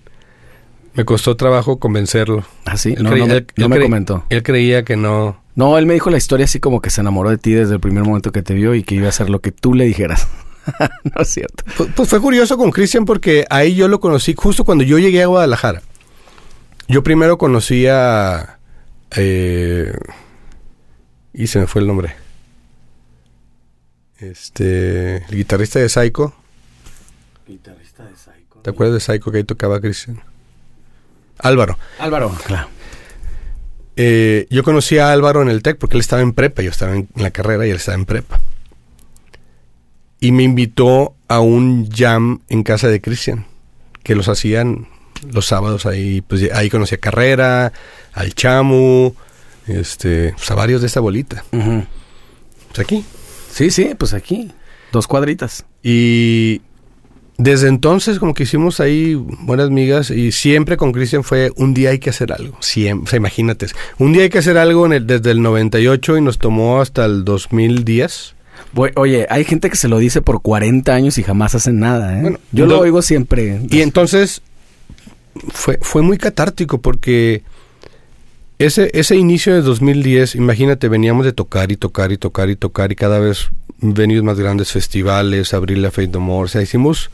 me costó trabajo convencerlo. ¿Ah, sí? Él No, creía- no, me, él- no él me creía- comentó. Él creía que no. No, él me dijo la historia así como que se enamoró de ti desde el primer momento que te vio y que iba a hacer lo que tú le dijeras. no es cierto. Pues, pues fue curioso con Cristian porque ahí yo lo conocí justo cuando yo llegué a Guadalajara. Yo primero conocí a... eh, y se me fue el nombre. Este... El guitarrista de Psycho. Guitarrista de Psycho. ¿Te acuerdas de Psycho que ahí tocaba Cristian? Álvaro. Álvaro. Claro. Eh, yo conocí a Álvaro en el TEC porque él estaba en prepa, yo estaba en, en la carrera y él estaba en prepa. Y me invitó a un jam en casa de Cristian, que los hacían los sábados ahí. Pues ahí conocí a Carrera, al Chamu, este, pues, a varios de esta bolita. Pues aquí. Sí, sí, pues aquí. Dos cuadritas. Y desde entonces como que hicimos ahí buenas migas y siempre con Cristian fue un día hay que hacer algo. Siempre, imagínate. Un día hay que hacer algo en el- desde el 98 y nos tomó hasta el 2010. Oye, hay gente que se lo dice por 40 años y jamás hacen nada, ¿eh? Bueno, Yo lo oigo siempre. Y entonces fue, fue muy catártico porque ese, ese inicio de 2010, imagínate, veníamos de tocar y tocar y tocar y tocar y cada vez venues más grandes, festivales, abrir la Fate No More, o sea, hicimos,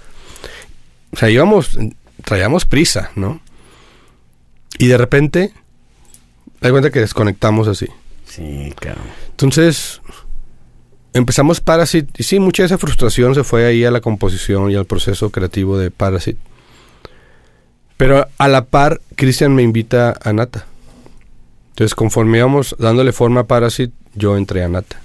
o sea, íbamos, traíamos prisa, ¿no? Y de repente, da cuenta que desconectamos así. Sí, claro. Entonces, empezamos Parasite, y sí, mucha de esa frustración se fue ahí a la composición y al proceso creativo de Parasite. Pero a la par, Christian me invita a Nata. Entonces, conforme íbamos dándole forma a Parasite, yo entré a Nata.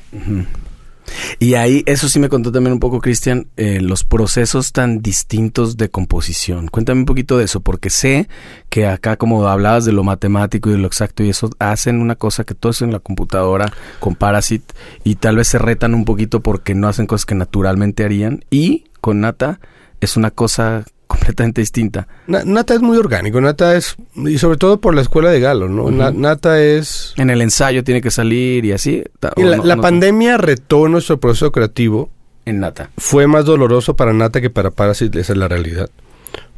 Y ahí, eso sí me contó también un poco, Cristian, eh, los procesos tan distintos de composición. Cuéntame un poquito de eso, porque sé que acá, como hablabas de lo matemático y de lo exacto, y eso hacen una cosa que todo es en la computadora con Parasite, y tal vez se retan un poquito porque no hacen cosas que naturalmente harían. Y con Nata es una cosa completamente distinta. Na- Nata es muy orgánico, Nata es, y sobre todo por la escuela de Galo, ¿no? Na- Nata es... En el ensayo tiene que salir y así. y la, no- la no- pandemia retó nuestro proceso creativo En Nata. fue más doloroso para Nata que para Parasite, esa es la realidad.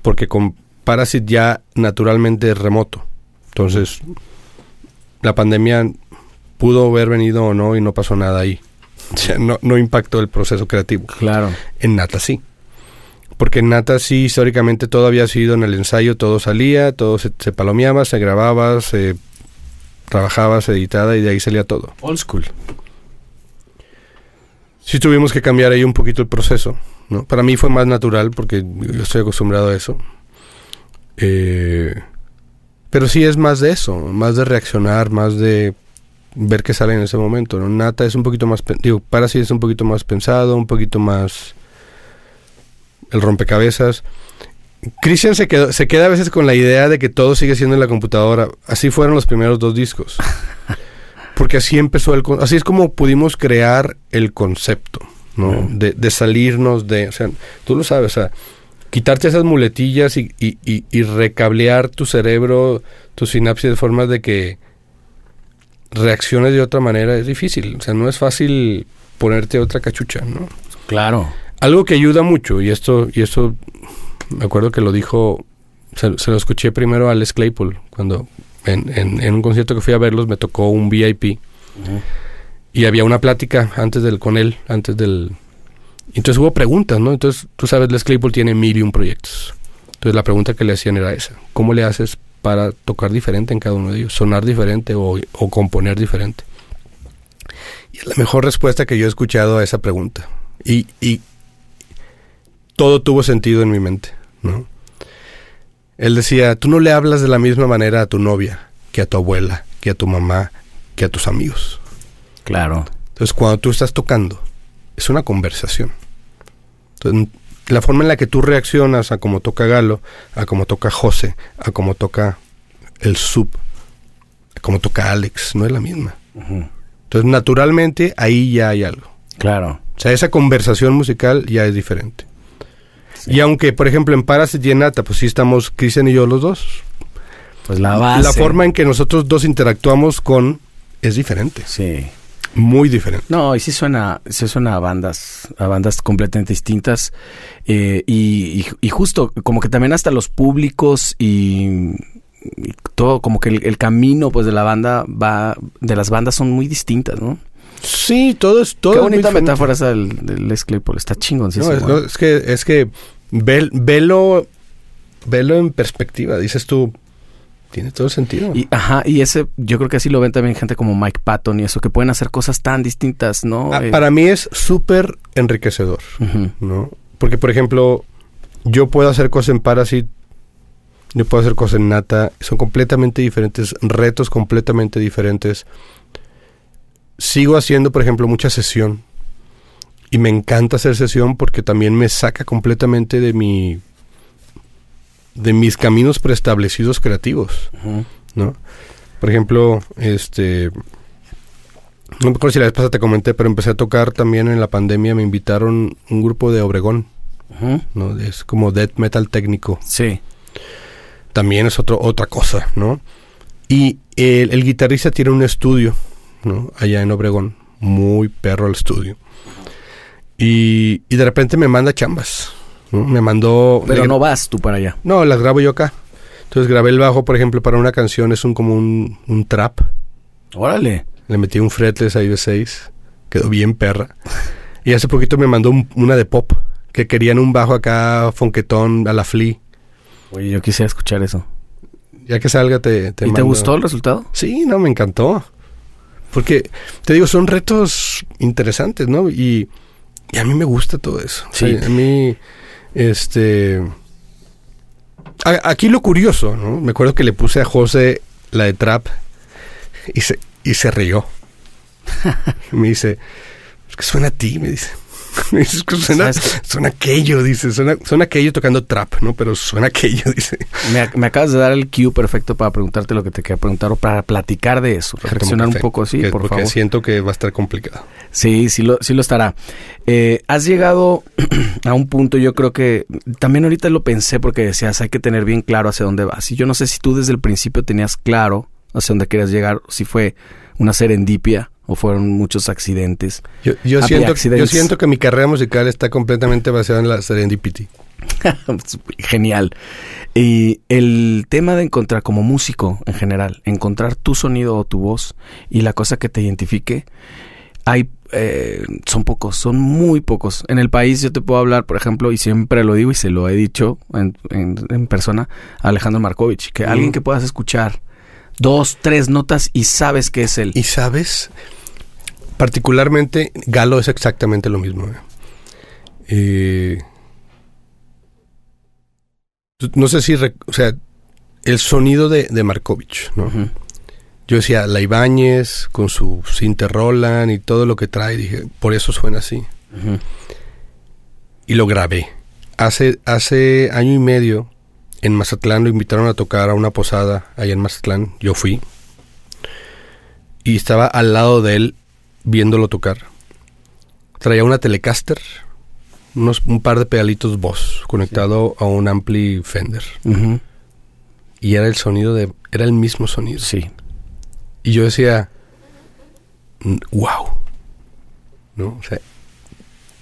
Porque con Parasite ya naturalmente es remoto. Entonces, la pandemia pudo haber venido o no y no pasó nada ahí. O sea, no, no impactó el proceso creativo. Claro. En Nata sí. Porque en Nata sí, históricamente todo había sido en el ensayo, todo salía, todo se, se palomeaba, se grababa, se trabajaba, se editaba y de ahí salía todo. Old school. Sí tuvimos que cambiar ahí un poquito el proceso, ¿no? Para mí fue más natural porque yo estoy acostumbrado a eso. Eh, pero sí es más de eso, más de reaccionar, más de ver qué sale en ese momento, ¿no? Nata es un poquito más, digo, para sí es un poquito más pensado, un poquito más el rompecabezas. Christian se, quedó, se queda a veces con la idea de que todo sigue siendo en la computadora. Así fueron los primeros dos discos. Porque así empezó el... Así es como pudimos crear el concepto, ¿no? De, de salirnos de... O sea, tú lo sabes, o sea, quitarte esas muletillas y, y, y- y recablear tu cerebro, tu sinapsis de forma de que reacciones de otra manera es difícil. O sea, no es fácil ponerte otra cachucha, ¿no? Claro. Algo que ayuda mucho, y esto, y esto me acuerdo que lo dijo, se, se lo escuché primero a Les Claypool, cuando en, en- en un concierto que fui a verlos me tocó un VIP y había una plática antes del con él, antes del... Entonces hubo preguntas, ¿no? Entonces, tú sabes, Les Claypool tiene mil y un proyectos. Entonces la pregunta que le hacían era esa, ¿cómo le haces para tocar diferente en cada uno de ellos? Sonar diferente o, o componer diferente. Y es la mejor respuesta que yo he escuchado a esa pregunta. Y, y todo tuvo sentido en mi mente, ¿no? Él decía, tú no le hablas de la misma manera a tu novia, que a tu abuela, que a tu mamá, que a tus amigos. Claro. Entonces, cuando tú estás tocando, es una conversación. Entonces, la forma en la que tú reaccionas a cómo toca Galo, a cómo toca José, a cómo toca el sub, a cómo toca Alex, no es la misma. Entonces, naturalmente, ahí ya hay algo. Claro. sea, esa conversación musical ya es diferente. Y aunque, por ejemplo, en Parasite y en Nata, pues sí estamos Cristian y yo los dos. Pues la base. La forma en que nosotros dos interactuamos con es diferente. Sí. Muy diferente. No, y sí suena, sí suena a bandas, a bandas completamente distintas. eh, y, y- y justo, como que también hasta los públicos y, y todo, como que el, el camino pues de la banda va, de las bandas son muy distintas, ¿no? Sí, todo es todo. Qué bonita metáfora esa del, del Les Claypool, está chingón, No, es, no, es que, es que ve- velo, velo en perspectiva. Dices tú, tiene todo el sentido. Y, ajá, y ese, yo creo que así lo ven también gente como Mike Patton y eso, que pueden hacer cosas tan distintas, ¿no? Ah, Eh, para mí es súper enriquecedor. ¿no? Porque, por ejemplo, yo puedo hacer cosas en Parasite, yo puedo hacer cosas en Nata, son completamente diferentes, retos completamente diferentes. Sigo haciendo, por ejemplo, mucha sesión. Y me encanta hacer sesión porque también me saca completamente de mi de mis caminos preestablecidos creativos. ¿no? Por ejemplo, este... No me acuerdo si la vez pasada te comenté, pero empecé a tocar también en la pandemia. Me invitaron un grupo de Obregón. ¿no? Es como death metal técnico. Sí. También es otro, otra cosa, ¿no? Y el, el guitarrista tiene un estudio, ¿no? Allá en Obregón. Muy perro el estudio. Y, y de repente me manda chambas, ¿no? Me mandó... Pero no vas tú para allá. no, las grabo yo acá. Entonces grabé el bajo, por ejemplo, para una canción, es un como un, un trap. Órale. Le metí un fretless a IB6. Quedó bien perra. Y hace poquito me mandó un- una de pop. Que querían un bajo acá, fonquetón, a la Flea. Oye, yo quisiera escuchar eso. Ya que salga te, te ¿Y te gustó el resultado? Sí, no, me encantó. Porque, te digo, son retos interesantes, ¿no? Y, y a mí me gusta todo eso. O sea, Sí. a mí, este... a- aquí lo curioso, ¿no? Me acuerdo que le puse a José la de trap y se, y se rió. me dice, es que suena a ti, me dice. Me dice, "Es que suena, ¿Sabes suena aquello, dice, suena, suena aquello tocando trap, ¿no? Pero suena aquello, dice. Me, me acabas de dar el cue perfecto para preguntarte lo que te quería preguntar o para platicar de eso, reflexionar un poco, sí, por porque favor. siento que va a estar complicado. Sí, sí lo, sí lo estará. Eh, has llegado a un punto, yo creo que también ahorita lo pensé porque decías, hay que tener bien claro hacia dónde vas. Y yo no sé si tú desde el principio tenías claro hacia dónde querías llegar, si fue una serendipia o fueron muchos accidentes. Yo, yo siento, yo siento que mi carrera musical está completamente basada en la serendipity. Genial. Y el tema de encontrar como músico en general, encontrar tu sonido o tu voz y la cosa que te identifique, hay eh, son pocos, son muy pocos. En el país yo te puedo hablar, por ejemplo, y siempre lo digo y se lo he dicho en, en- en persona, a Alejandro Markovich, que Mm. alguien que puedas escuchar dos, tres notas y sabes que es él. Y sabes, particularmente Galo es exactamente lo mismo. ¿eh? Eh, no sé si, o sea, el sonido de, de Markovich, ¿no? Yo decía, la Ibáñez con su Cinte Roland y todo lo que trae, dije, por eso suena así. Y lo grabé. Hace, hace año y medio en Mazatlán lo invitaron a tocar a una posada allá en Mazatlán. Yo fui. Y estaba al lado de él viéndolo tocar. Traía una Telecaster, unos, un par de pedalitos Boss conectado a un ampli Fender. Y era el sonido de... Era el mismo sonido. Sí. Y yo decía... ¡Wow! ¿No? O sea...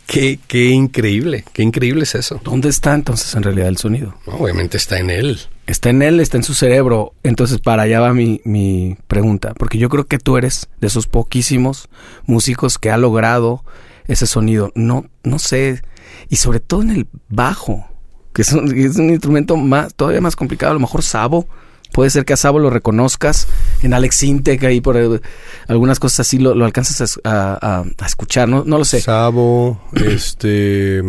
Qué, qué increíble, qué increíble es eso. ¿Dónde está entonces en realidad el sonido? Obviamente está en él. Está en él, está en su cerebro. Entonces, para allá va mi, mi pregunta. Porque yo creo que tú eres de esos poquísimos músicos que ha logrado ese sonido. No, no sé. Y sobre todo en el bajo, que es un, es un instrumento más, todavía más complicado. A lo mejor Sabo. Puede ser que a Sabo lo reconozcas. En Alex Intec, ahí por eh, algunas cosas así lo, lo alcanzas a, a- escuchar. No, no lo sé. Sabo, este.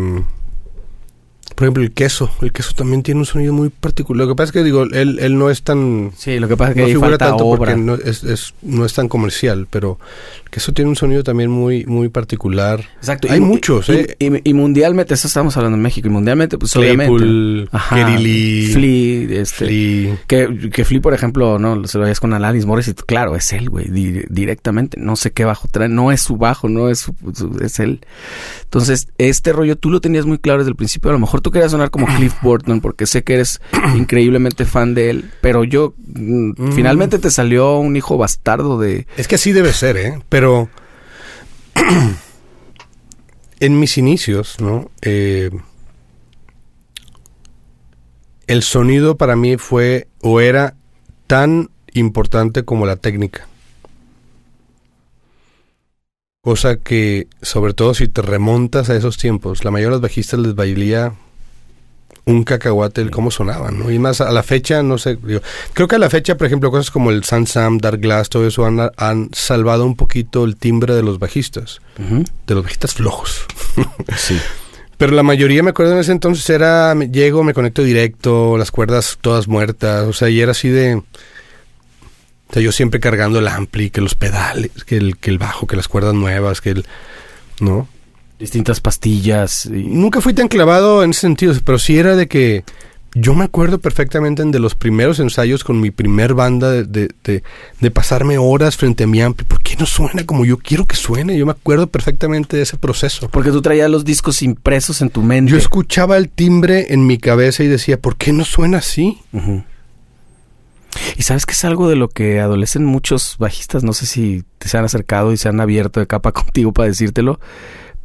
Por ejemplo, el queso. El queso también tiene un sonido muy particular. Lo que pasa es que, digo, él, él no es tan... Sí, lo que pasa es que no figura falta tanto obra. porque no es, es- no es tan comercial, pero el queso tiene un sonido también muy, muy particular. Exacto. Hay y- muchos, y, ¿eh? Y, y mundialmente, eso estamos hablando en México. Y mundialmente, pues obviamente. Ajá. Lee, Flea, este. Flea. Que, que Flea, por ejemplo, no se lo veías con Alanis Morris y claro, es él, güey, di- directamente. No sé qué bajo trae, no es su bajo, no es su, su- es él. Entonces, este rollo tú lo tenías muy claro desde el principio. A lo mejor tú querías sonar como Cliff Burton porque sé que eres increíblemente fan de él, pero yo mm, Mm. finalmente te salió un hijo bastardo de Es que así debe ser, ¿eh? Pero en mis inicios, ¿no? Eh, el sonido para mí fue o era tan importante como la técnica. Cosa que, sobre todo si te remontas a esos tiempos, la mayoría de los bajistas les valía un cacahuate el cómo sonaban, ¿no? Y más a la fecha, no sé, digo, creo que a la fecha, por ejemplo, cosas como el Sun Sam, Dark Glass, todo eso han, han salvado un poquito el timbre de los bajistas, de los bajistas flojos. Sí. Pero la mayoría, me acuerdo en ese entonces, era, me- llego, me conecto directo, las cuerdas todas muertas, o sea, y era así de... O sea, yo siempre cargando el ampli, que los pedales, que el, que el bajo, que las cuerdas nuevas, que el... ¿No? Distintas pastillas. y- Nunca fui tan clavado en ese sentido, pero sí era de que yo me acuerdo perfectamente de los primeros ensayos con mi primer banda de, de, de- de pasarme horas frente a mi ampli. ¿Por qué no suena como yo quiero que suene? Yo me acuerdo perfectamente de ese proceso. Porque tú traías los discos impresos en tu mente. Yo escuchaba el timbre en mi cabeza y decía, ¿por qué no suena así? Y sabes que es algo de lo que adolecen muchos bajistas, no sé si te se han acercado y se han abierto de capa contigo para decírtelo,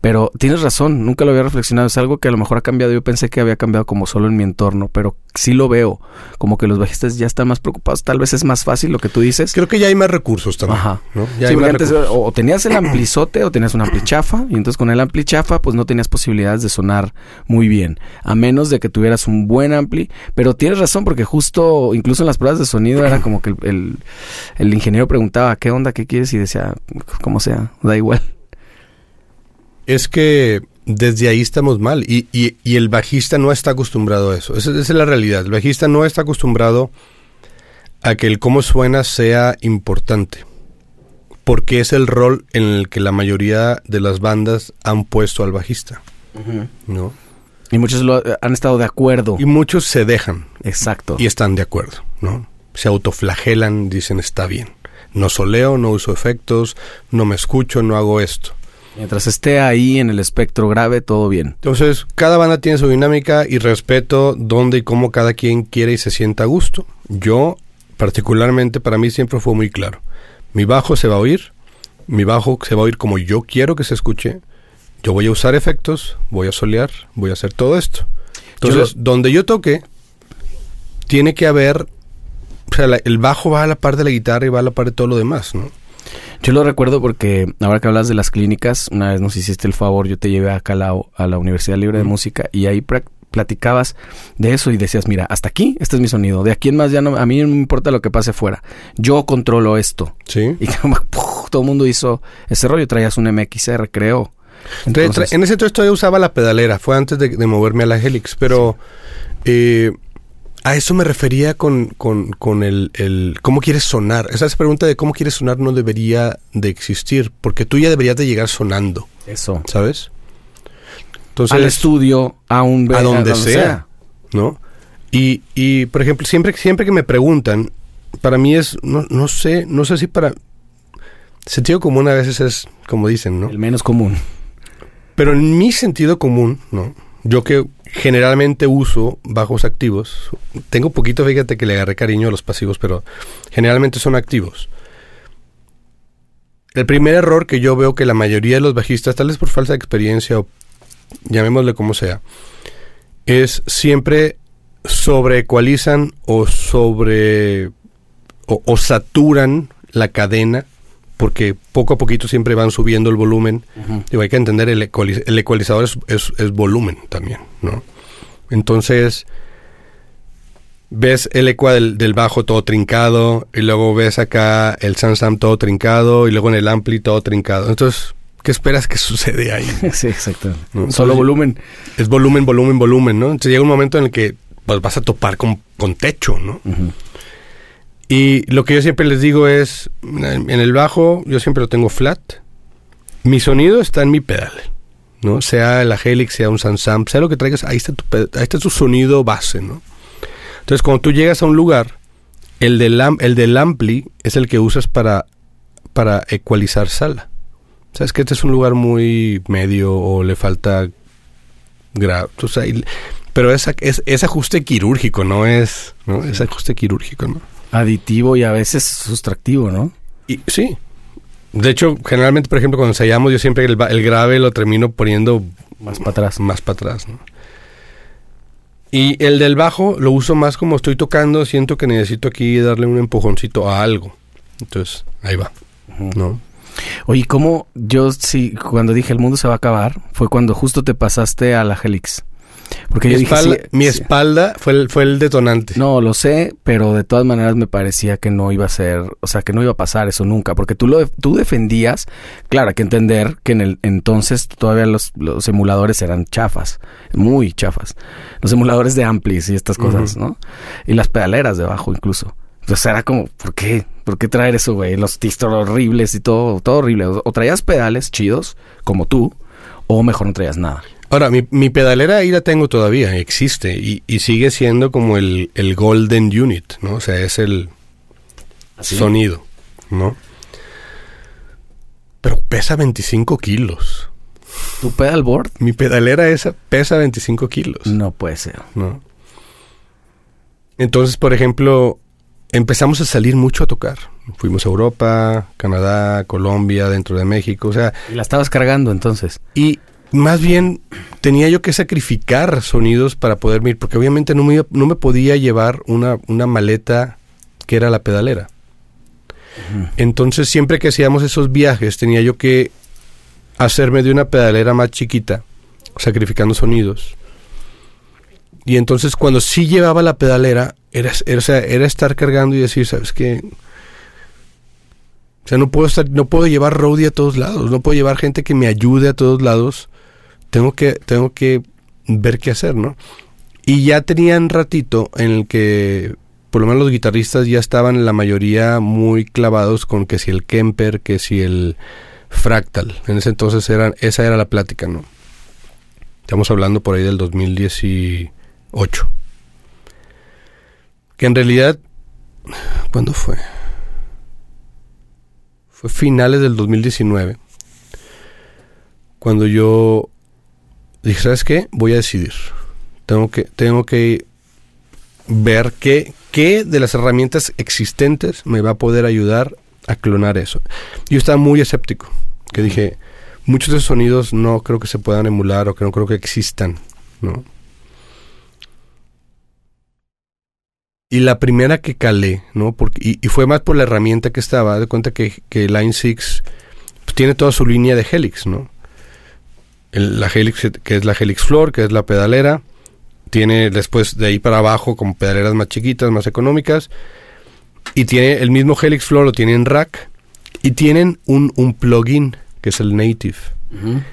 pero tienes razón, nunca lo había reflexionado, es algo que a lo mejor ha cambiado, yo pensé que había cambiado como solo en mi entorno, pero sí lo veo, como que los bajistas ya están más preocupados, tal vez es más fácil lo que tú dices. Creo que ya hay más recursos también. Ajá. ¿no? Ya Sí, hay porque más antes recursos. o, tenías el amplizote o tenías un ampli chafa y entonces con el ampli chafa pues no tenías posibilidades de sonar muy bien, a menos de que tuvieras un buen ampli, pero tienes razón porque justo incluso en las pruebas de sonido era como que el, el, el ingeniero preguntaba qué onda, qué quieres y decía como sea, da igual. Es que desde ahí estamos mal y, y- y el bajista no está acostumbrado a eso. Esa, esa es la realidad. El bajista no está acostumbrado a que el cómo suena sea importante. Porque es el rol en el que la mayoría de las bandas han puesto al bajista, ¿no? Y muchos lo, han estado de acuerdo. Y muchos se dejan Exacto. y están de acuerdo, ¿no? Se autoflagelan, dicen está bien. No soleo, no uso efectos, no me escucho, no hago esto. Mientras esté ahí en el espectro grave, todo bien. Entonces, cada banda tiene su dinámica y respeto dónde y cómo cada quien quiere y se sienta a gusto. Yo, particularmente, para mí siempre fue muy claro. Mi bajo se va a oír, mi bajo se va a oír como yo quiero que se escuche. Yo voy a usar efectos, voy a solear, voy a hacer todo esto. Entonces, donde yo toque, tiene que haber... O sea, la- el bajo va a la par de la guitarra y va a la par de todo lo demás, ¿no? Yo lo recuerdo porque ahora que hablas de las clínicas, una vez nos hiciste el favor, yo te llevé acá a la, a la Universidad Libre de. Música y ahí platicabas de eso y decías, mira, hasta aquí, este es mi sonido, de aquí en más ya no, a mí no me importa lo que pase fuera, yo controlo esto. Sí. Y todo el mundo hizo ese rollo, traías un MXR, creo. Entonces, en ese entonces todavía usaba la pedalera, fue antes de, de moverme a la Helix, pero eh, a eso me refería con, con, con el, el cómo quieres sonar. Esa pregunta de cómo quieres sonar no debería de existir, porque tú ya deberías de llegar sonando, eso. ¿sabes? Al Entonces, estudio, a un... a donde sea, ¿no? Y, y, por ejemplo, siempre, siempre que me preguntan, para mí es, no, no sé, no sé si para... Sentido común a veces es, como dicen, ¿no? El menos común. Pero en mi sentido común, ¿no? Yo que generalmente uso bajos activos, tengo poquito, fíjate que le agarré cariño a los pasivos, pero generalmente son activos. El primer error que yo veo que la mayoría de los bajistas, tal vez por falta de experiencia o llamémosle como sea, es siempre sobreecualizan o sobre o, o saturan la cadena porque poco a poquito siempre van subiendo el volumen. Digo, hay que entender, el, ecualiz- el ecualizador es, es- es volumen también, ¿no? Entonces, ves el ecua del, del bajo todo trincado, y luego ves acá el Sansam todo trincado, y luego en el ampli todo trincado. Entonces, ¿qué esperas que sucede ahí? sí, exacto. ¿No? Solo Entonces, volumen. Es volumen, volumen, volumen, ¿no? Entonces llega un momento en el que pues, vas a topar con, con techo, ¿no? Y lo que yo siempre les digo es, en el bajo yo siempre lo tengo flat. Mi sonido está en mi pedal, ¿no? Sea la Helix, sea un Sansam, sea lo que traigas, ahí está tu, ahí está tu sonido base, ¿no? Entonces cuando tú llegas a un lugar, el del, am- el del ampli es el que usas para, para ecualizar sala. Sabes que este es un lugar muy medio o le falta gra- o sea, pero es, es, es ajuste quirúrgico, no es, ¿no? Es ajuste quirúrgico, ¿no? Aditivo y a veces sustractivo, ¿no? Y sí. De hecho, generalmente, por ejemplo, cuando ensayamos, yo siempre el, grave lo termino poniendo Más para atrás. más para atrás, ¿no? Y el del bajo lo uso más como estoy tocando, siento que necesito aquí darle un empujoncito a algo. Entonces, ahí va. ¿no? Oye, ¿cómo yo sí, cuando dije el mundo se va a acabar, fue cuando justo te pasaste a la Helix? Porque Mi, yo dije, espalda, sí, mi sí. espalda fue el, fue el detonante. No, lo sé, pero de todas maneras me parecía que no iba a ser, o sea, que no iba a pasar eso nunca, porque tú lo tú defendías, claro, hay que entender que en el entonces todavía los, los emuladores eran chafas, muy chafas. Los emuladores de amplis y estas cosas. ¿no? Y las pedaleras de bajo incluso. Entonces era como, ¿por qué? ¿Por qué traer eso, güey? Los distros horribles y todo, todo horrible. O, o traías pedales chidos, como tú, o mejor no traías nada. Ahora, mi, mi pedalera ahí la tengo todavía, existe, y, y sigue siendo como el, el golden unit, ¿no? O sea, es el Así. sonido, ¿no? Pero pesa 25 kilos. ¿Tu pedalboard? Mi pedalera esa pesa 25 kilos, No puede ser. ¿no? Entonces, por ejemplo, empezamos a salir mucho a tocar. Fuimos a Europa, Canadá, Colombia, dentro de México, o sea, Y la estabas cargando entonces. y más bien tenía yo que sacrificar sonidos para poder ir, porque obviamente no me, no me podía llevar una, una maleta que era la pedalera. Entonces siempre que hacíamos esos viajes tenía yo que hacerme de una pedalera más chiquita, sacrificando sonidos. Y entonces cuando sí llevaba la pedalera, era, era, era estar cargando y decir, ¿sabes qué? O sea, no puedo estar, no puedo llevar roadie a todos lados, no puedo llevar gente que me ayude a todos lados. Tengo que, tengo que ver qué hacer, ¿no? Y ya tenían ratito en el que por lo menos los guitarristas ya estaban la mayoría muy clavados con que si el Kemper, que si el Fractal. En ese entonces eran, esa era la plática, ¿no? Estamos hablando por ahí del 2018. Que en realidad, ¿cuándo fue? Fue finales del 2019. Cuando yo dije, ¿sabes qué? Voy a decidir. Tengo que, tengo que ver qué, qué de las herramientas existentes me va a poder ayudar a clonar eso. Yo estaba muy escéptico, que dije, muchos de esos sonidos no creo que se puedan emular o que no creo que existan, ¿no? Y la primera que calé, ¿no? Porque, y, fue más por la herramienta que estaba, de cuenta que, que Line 6 pues, tiene toda su línea de Helix, ¿no? El- la Helix, que es la Helix Floor, que es la pedalera, tiene después de ahí para abajo como pedaleras más chiquitas, más económicas. Y tiene el mismo Helix Floor, lo tiene en rack. Y tienen un, un plugin, que es el Native.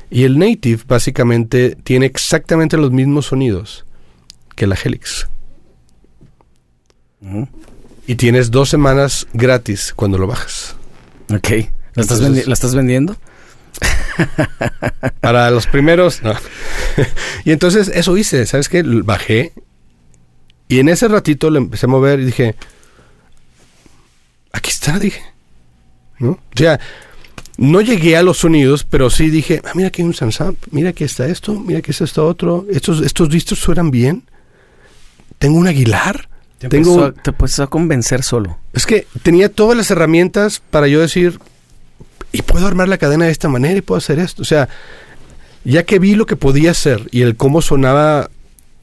Y el Native básicamente tiene exactamente los mismos sonidos que la Helix. Y tienes dos semanas gratis cuando lo bajas. Ok. ¿La estás, vendi- ¿La estás vendiendo? Para los primeros, no. y entonces eso hice, ¿sabes qué? Bajé y en ese ratito le empecé a mover y dije, aquí está, dije. ¿No? O sea, no llegué a los sonidos, pero sí dije, ah, mira aquí hay un Sansam, mira aquí está esto, mira aquí está esto otro, estos, estos distros suenan bien. Tengo un Aguilar. Te Tengo, empezó, te empezó a convencer solo. es que tenía todas las herramientas para yo decir, y puedo armar la cadena de esta manera y puedo hacer esto. O sea, ya que vi lo que podía hacer y el cómo sonaba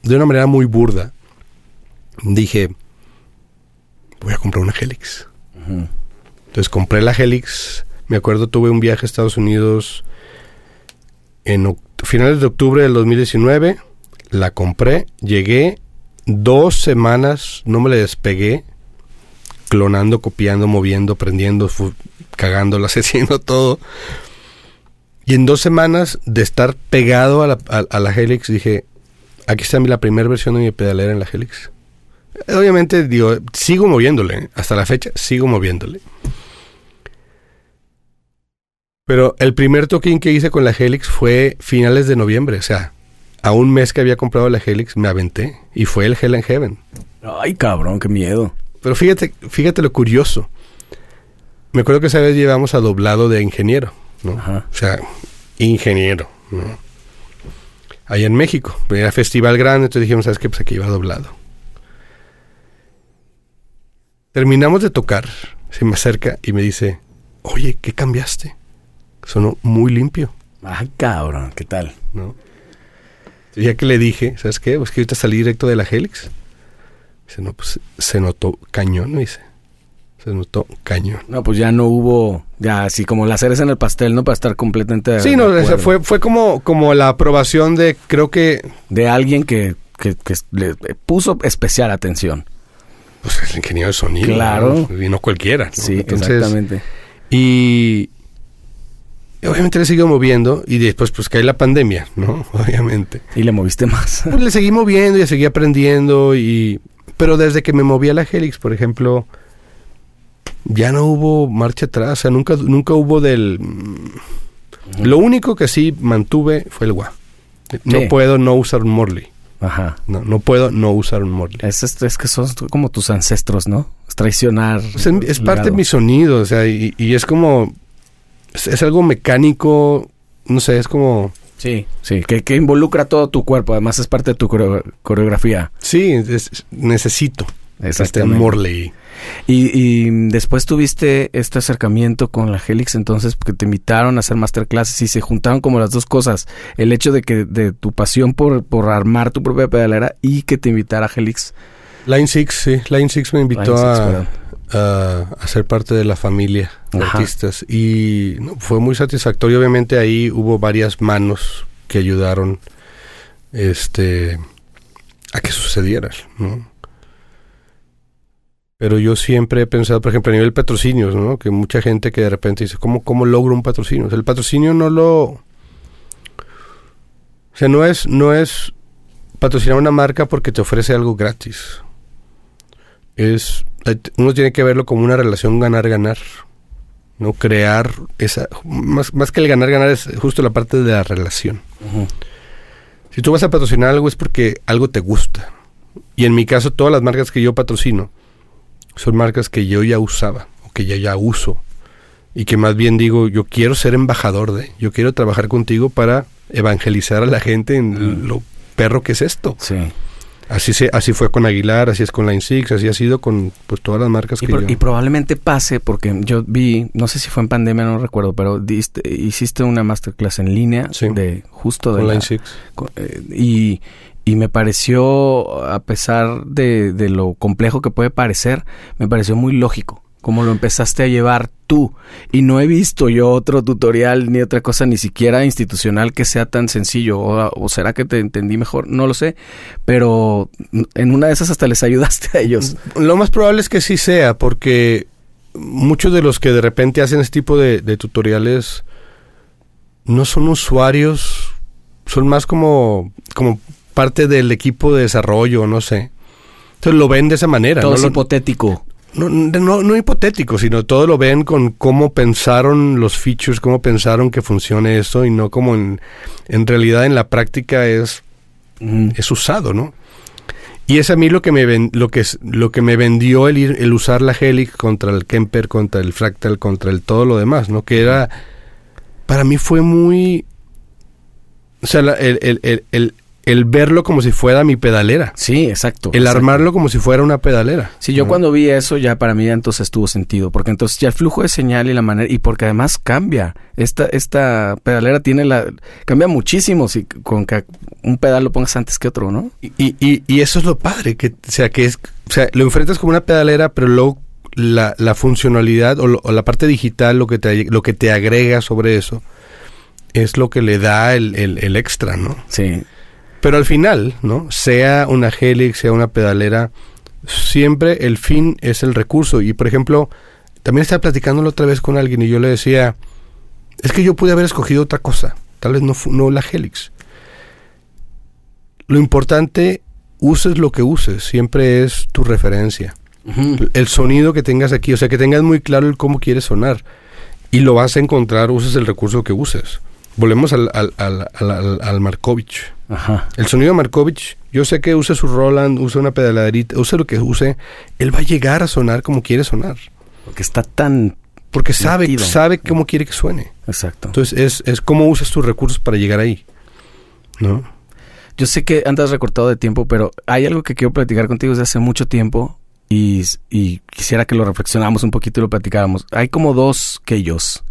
de una manera muy burda, dije, voy a comprar una Helix. Entonces compré la Helix. Me acuerdo, tuve un viaje a Estados Unidos en finales de octubre del 2019. La compré, llegué dos semanas, no me la despegué, clonando, copiando, moviendo, prendiendo, cagándolas, haciendo todo. Y en dos semanas de estar pegado a la, a, a la Helix, dije, aquí está mi- la primera versión de mi pedalera en la Helix. Obviamente, digo, sigo moviéndole. ¿eh? Hasta la fecha, sigo moviéndole. Pero el primer toquín que hice con la Helix fue finales de noviembre. O sea, a un mes que había comprado la Helix, me aventé. Y fue el Hell and Heaven. Ay, cabrón, qué miedo. Pero fíjate, fíjate lo curioso. Me acuerdo que esa vez llevamos a doblado de ingeniero, ¿no? Ajá. O sea, ingeniero, ¿no? Allá en México. Era festival grande, entonces dijimos, ¿sabes qué? Pues aquí iba doblado. Terminamos de tocar, se me acerca y me dice, oye, ¿qué cambiaste? Sonó muy limpio, Ay, cabrón, ¿qué tal? ¿no? Y ya que le dije, ¿sabes qué? Pues que ahorita salí directo de la Helix. Dice, no, pues se notó cañón, me dice. Se notó cañón. No, pues ya no hubo, ya así como la cereza en el pastel, ¿no? Para estar completamente. Sí, no, acuerdo. fue, fue como, como la aprobación de, creo que, De alguien que, que, que le puso especial atención. pues el ingeniero de sonido. Claro. ¿no? Y no cualquiera. ¿no? Sí, Entonces, exactamente. Y obviamente le siguió moviendo y después pues cae la pandemia, ¿no? Obviamente. Y le moviste más. Pues le seguí moviendo y seguí aprendiendo y... Pero desde que me moví a la Helix, por ejemplo, ya no hubo marcha atrás, o sea, nunca, nunca hubo del... Lo único que sí mantuve fue el wah. No Sí. puedo no usar un Morley. Ajá. No, no puedo no usar un Morley. Es, es, que son como tus ancestros, ¿no? Es traicionar. Es, es parte de mi sonido, o sea, y, y es como... Es, es algo mecánico, no sé, es como... Sí, sí, que, que involucra todo tu cuerpo. Además es parte de tu coreo- coreografía. Sí, es- necesito este Exactamente. Morley. Y, y después tuviste este acercamiento con la Helix, entonces, porque te invitaron a hacer masterclasses y se juntaron como las dos cosas. El hecho de que de tu pasión por, por armar tu propia pedalera y que te invitara a Helix. Line Six, sí, Line Six me invitó Six, a, a, a ser parte de la familia de Ajá. artistas y no, fue muy satisfactorio. Obviamente ahí hubo varias manos que ayudaron este a que sucediera, ¿no? Pero yo siempre he pensado, por ejemplo, a nivel patrocinios, ¿no? Que mucha gente que de repente dice, ¿cómo, cómo logro un patrocinio? O sea, el patrocinio no lo... O sea, no es, no es patrocinar una marca porque te ofrece algo gratis. Es... Uno tiene que verlo como una relación ganar-ganar. ¿no? Crear esa... Más, más que el ganar-ganar es justo la parte de la relación. Si tú vas a patrocinar algo es porque algo te gusta. Y en mi caso, todas las marcas que yo patrocino son marcas que yo ya usaba o que ya ya uso. Y que más bien digo, yo quiero ser embajador de, yo quiero trabajar contigo para evangelizar a la gente en Mm. lo perro que es esto. Sí. Así se, así fue con Aguilar, así es con Line Six, así ha sido con pues todas las marcas Y, que pro- yo... y probablemente pase, porque yo vi, no sé si fue en pandemia, no recuerdo, pero diste- hiciste una masterclass en línea Sí. de justo de con la- Line Six. co- eh, y, y me pareció, a pesar de, de lo complejo que puede parecer, me pareció muy lógico como lo empezaste a llevar tú. Y no he visto yo otro tutorial ni otra cosa, ni siquiera institucional, que sea tan sencillo. O, será que te entendí mejor, no lo sé. Pero en una de esas hasta les ayudaste a ellos. Lo más probable es que sí sea, porque muchos de los que de repente hacen este tipo de, de tutoriales no son usuarios, son más como, como parte del equipo de desarrollo, no sé. Entonces lo ven de esa manera. Todo no es lo- hipotético. no, no, no hipotético, sino todo lo ven con cómo pensaron los features, cómo pensaron que funcione esto y no como en, en realidad en la práctica es, Mm. es usado, ¿no? Y es a mí lo que me ven- lo que lo que me vendió el, ir- el usar la Helix contra el Kemper, contra el Fractal, contra el todo lo demás, ¿no? Que era para mí fue muy o sea, la- el, el, el, el, verlo como si fuera mi pedalera. Sí, exacto. El exacto. armarlo como si fuera una pedalera. Sí, yo ¿no? cuando vi eso ya para mí ya entonces tuvo sentido, porque entonces ya el flujo de señal y la manera y porque además cambia. Esta esta pedalera tiene la cambia muchísimo si con que un pedal lo pongas antes que otro, ¿no? Y, y, y eso es lo padre, que, o sea, que es, o sea, lo enfrentas como una pedalera, pero luego la, la funcionalidad o, lo- o la parte digital, lo que te, lo que te agrega sobre eso, es lo que le da el, el, el extra, ¿no? Sí. Pero al final, ¿no? Sea una Helix, sea una pedalera, siempre el fin es el recurso. Y por ejemplo, también estaba platicándolo otra vez con alguien y yo le decía, es que yo pude haber escogido otra cosa, tal vez no, no la Helix. Lo importante, uses lo que uses, siempre es tu referencia. El sonido que tengas aquí, o sea, que tengas muy claro el cómo quieres sonar. Y lo vas a encontrar, uses el recurso que uses. Volvemos al, al, al, al Markovich. Ajá. El sonido de Markovich, yo sé que use su Roland, use una pedaladerita, use lo que use, él va a llegar a sonar como quiere sonar. Porque está tan... Porque sabe, sabe cómo quiere que suene. Exacto. Entonces es, es cómo usas tus recursos para llegar ahí. ¿No? Yo sé que andas recortado de tiempo, pero hay algo que quiero platicar contigo desde hace mucho tiempo y, y quisiera que lo reflexionáramos un poquito y lo platicáramos. Hay como dos que ellos.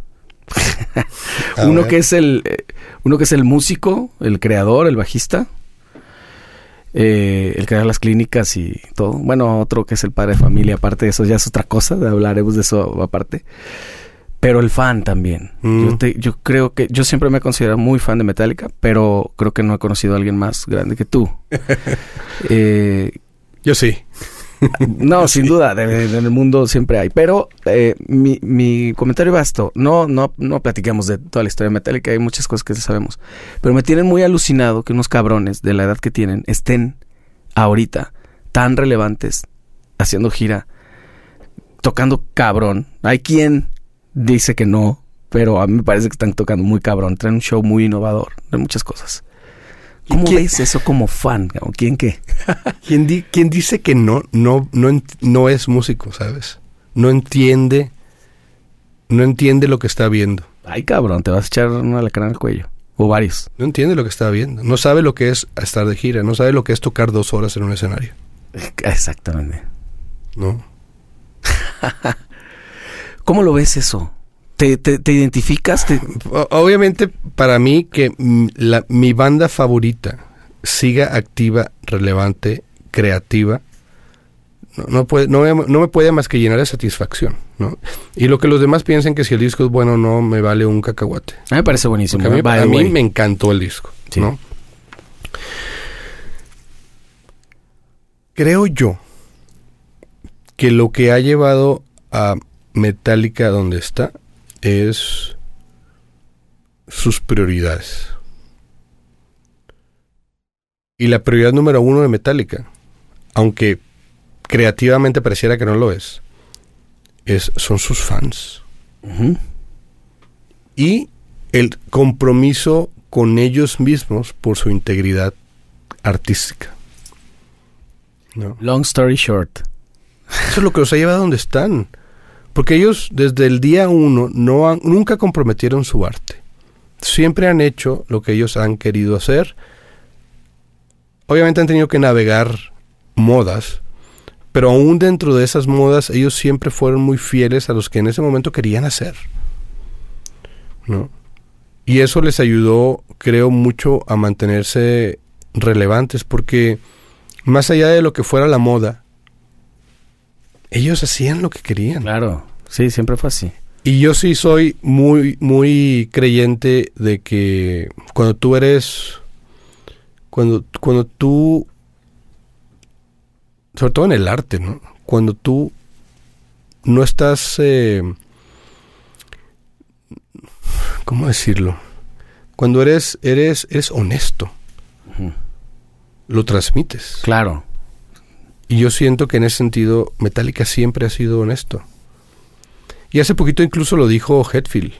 uno que es el eh, uno que es el músico, el creador, el bajista, eh, el crear las clínicas y todo. Bueno, otro que es el padre de familia, aparte de eso ya es otra cosa, hablaremos de eso aparte. Pero el fan también. Mm. Yo, te- yo creo que yo siempre me he considerado muy fan de Metallica, pero creo que no he conocido a alguien más grande que tú. Eh, Yo sí. No, sin duda, en el mundo siempre hay. Pero eh, mi, mi comentario va a esto. No, no, no platiquemos de toda la historia de Metallica, hay muchas cosas que sabemos. Pero me tienen muy alucinado que unos cabrones de la edad que tienen estén ahorita tan relevantes, haciendo gira, tocando cabrón. Hay quien dice que no, pero a mí me parece que están tocando muy cabrón. Traen un show muy innovador de muchas cosas. ¿Cómo quién- ves eso como fan? ¿O quién qué? Di- quien dice que no, no, no, no es músico, ¿sabes? No entiende, no entiende lo que está viendo. Ay, cabrón, te vas a echar una lacrana al cuello. O varios. No entiende lo que está viendo. No sabe lo que es estar de gira. No sabe lo que es tocar dos horas en un escenario. Exactamente. ¿No? ¿Cómo lo ves eso? ¿Te, te, te identificas? ¿Te- O- Obviamente, para mí, que mm, la- mi banda favorita siga activa, relevante, creativa, no, no, puede, no, me, no me puede más que llenar de satisfacción. ¿no? Y lo que los demás piensen que si el disco es bueno o no, me vale un cacahuate. A mí me parece buenísimo. Porque a mí. By a mí me encantó el disco. Sí. ¿no? Creo yo que lo que ha llevado a Metallica donde está es sus prioridades. Y la prioridad número uno de Metallica, aunque creativamente pareciera que no lo es, es son sus fans y el compromiso con ellos mismos por su integridad artística. ¿no? Long story short. Eso es lo que los ha llevado a donde están. Porque ellos desde el día uno no han- nunca comprometieron su arte. Siempre han hecho lo que ellos han querido hacer. Obviamente han tenido que navegar modas, pero aún dentro de esas modas ellos siempre fueron muy fieles a los que en ese momento querían hacer. ¿no? Y eso les ayudó, creo, mucho a mantenerse relevantes, porque más allá de lo que fuera la moda, ellos hacían lo que querían. Claro. Sí, siempre fue así. Y yo sí soy muy, muy creyente de que cuando tú eres, cuando, cuando tú, sobre todo en el arte, ¿no? Cuando tú no estás, eh, ¿cómo decirlo? Cuando eres, eres, eres honesto, lo transmites. Claro. Y yo siento que en ese sentido Metallica siempre ha sido honesto. Y hace poquito incluso lo dijo Hetfield.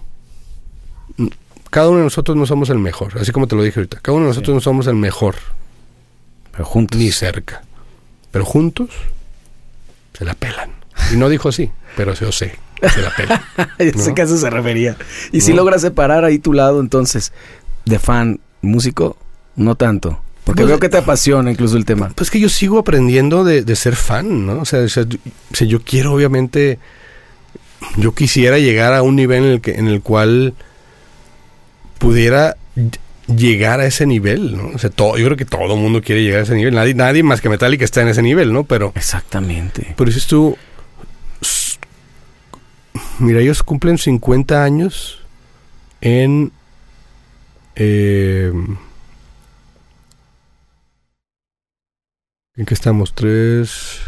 Mm, Cada uno de nosotros no somos el mejor, así como te lo dije ahorita. Cada uno de nosotros Sí. no somos el mejor, Pero juntos. ni cerca. Pero juntos se la pelan. Y no dijo así, pero yo sé, se la pelan. Que a eso se refería. Y si logras separar ahí tu lado, entonces, de fan, músico, no tanto. Porque Pues, veo que te apasiona incluso el tema. Pues que yo sigo aprendiendo de, de ser fan, ¿no? O sea, o sea, yo- o sea, yo quiero obviamente, yo quisiera llegar a un nivel en el, que, en el cual pudiera ll- llegar a ese nivel, ¿no? O sea, todo, yo creo que todo el mundo quiere llegar a ese nivel. Nadie, nadie más que Metallica está en ese nivel, ¿no? Pero, Exactamente. pero dices tú, mira, ellos cumplen 50 años en... eh, ¿En qué estamos? Tres...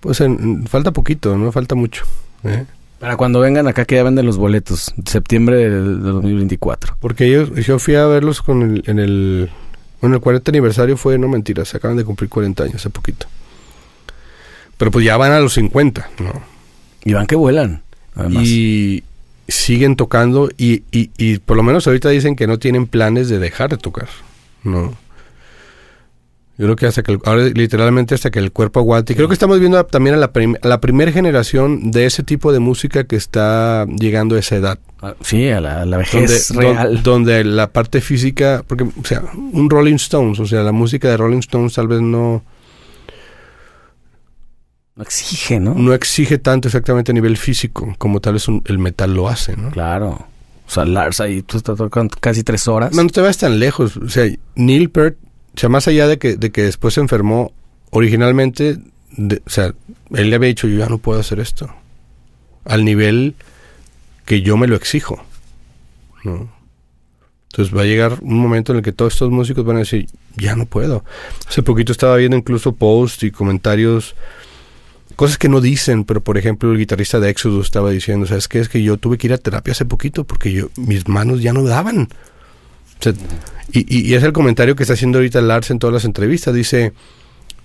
Pues en, falta poquito, no falta mucho. ¿eh? Para cuando vengan acá que ya venden los boletos, septiembre del 2024. Porque ellos, yo fui a verlos con el, en el, bueno, el 40 aniversario fue, no mentira, se acaban de cumplir 40 años hace poquito. Pero pues ya van a los 50, ¿no? Y van que vuelan, además. Y siguen tocando y, y, y por lo menos ahorita dicen que no tienen planes de dejar de tocar, ¿no? Yo creo que hasta que, el- ahora literalmente hasta que el cuerpo aguante. Y creo que estamos viendo también a la, prim- a la primera generación de ese tipo de música que está llegando a esa edad. Ah, Sí, a la, a la Donde, vejez real. donde la parte física, porque, o sea, un Rolling Stones, o sea, la música de Rolling Stones tal vez no, no exige, ¿no? no exige tanto exactamente a nivel físico como tal vez un- el metal lo hace, ¿no? Claro. O sea, Lars ahí, tú estás tocando casi tres horas. No, no te vas tan lejos. O sea, Neil Peart, o sea, más allá de que, de que después se enfermó, originalmente, o sea, él le había dicho, yo ya no puedo hacer esto. Al nivel que yo me lo exijo. ¿no? Entonces va a llegar un momento en el que todos estos músicos van a decir, ya no puedo. Hace poquito estaba viendo incluso posts y comentarios, cosas que no dicen, pero por ejemplo el guitarrista de Exodus estaba diciendo, ¿sabes qué? Es que yo tuve que ir a terapia hace poquito porque yo mis manos ya no daban. Y- y es el comentario que está haciendo ahorita Lars en todas las entrevistas. Dice,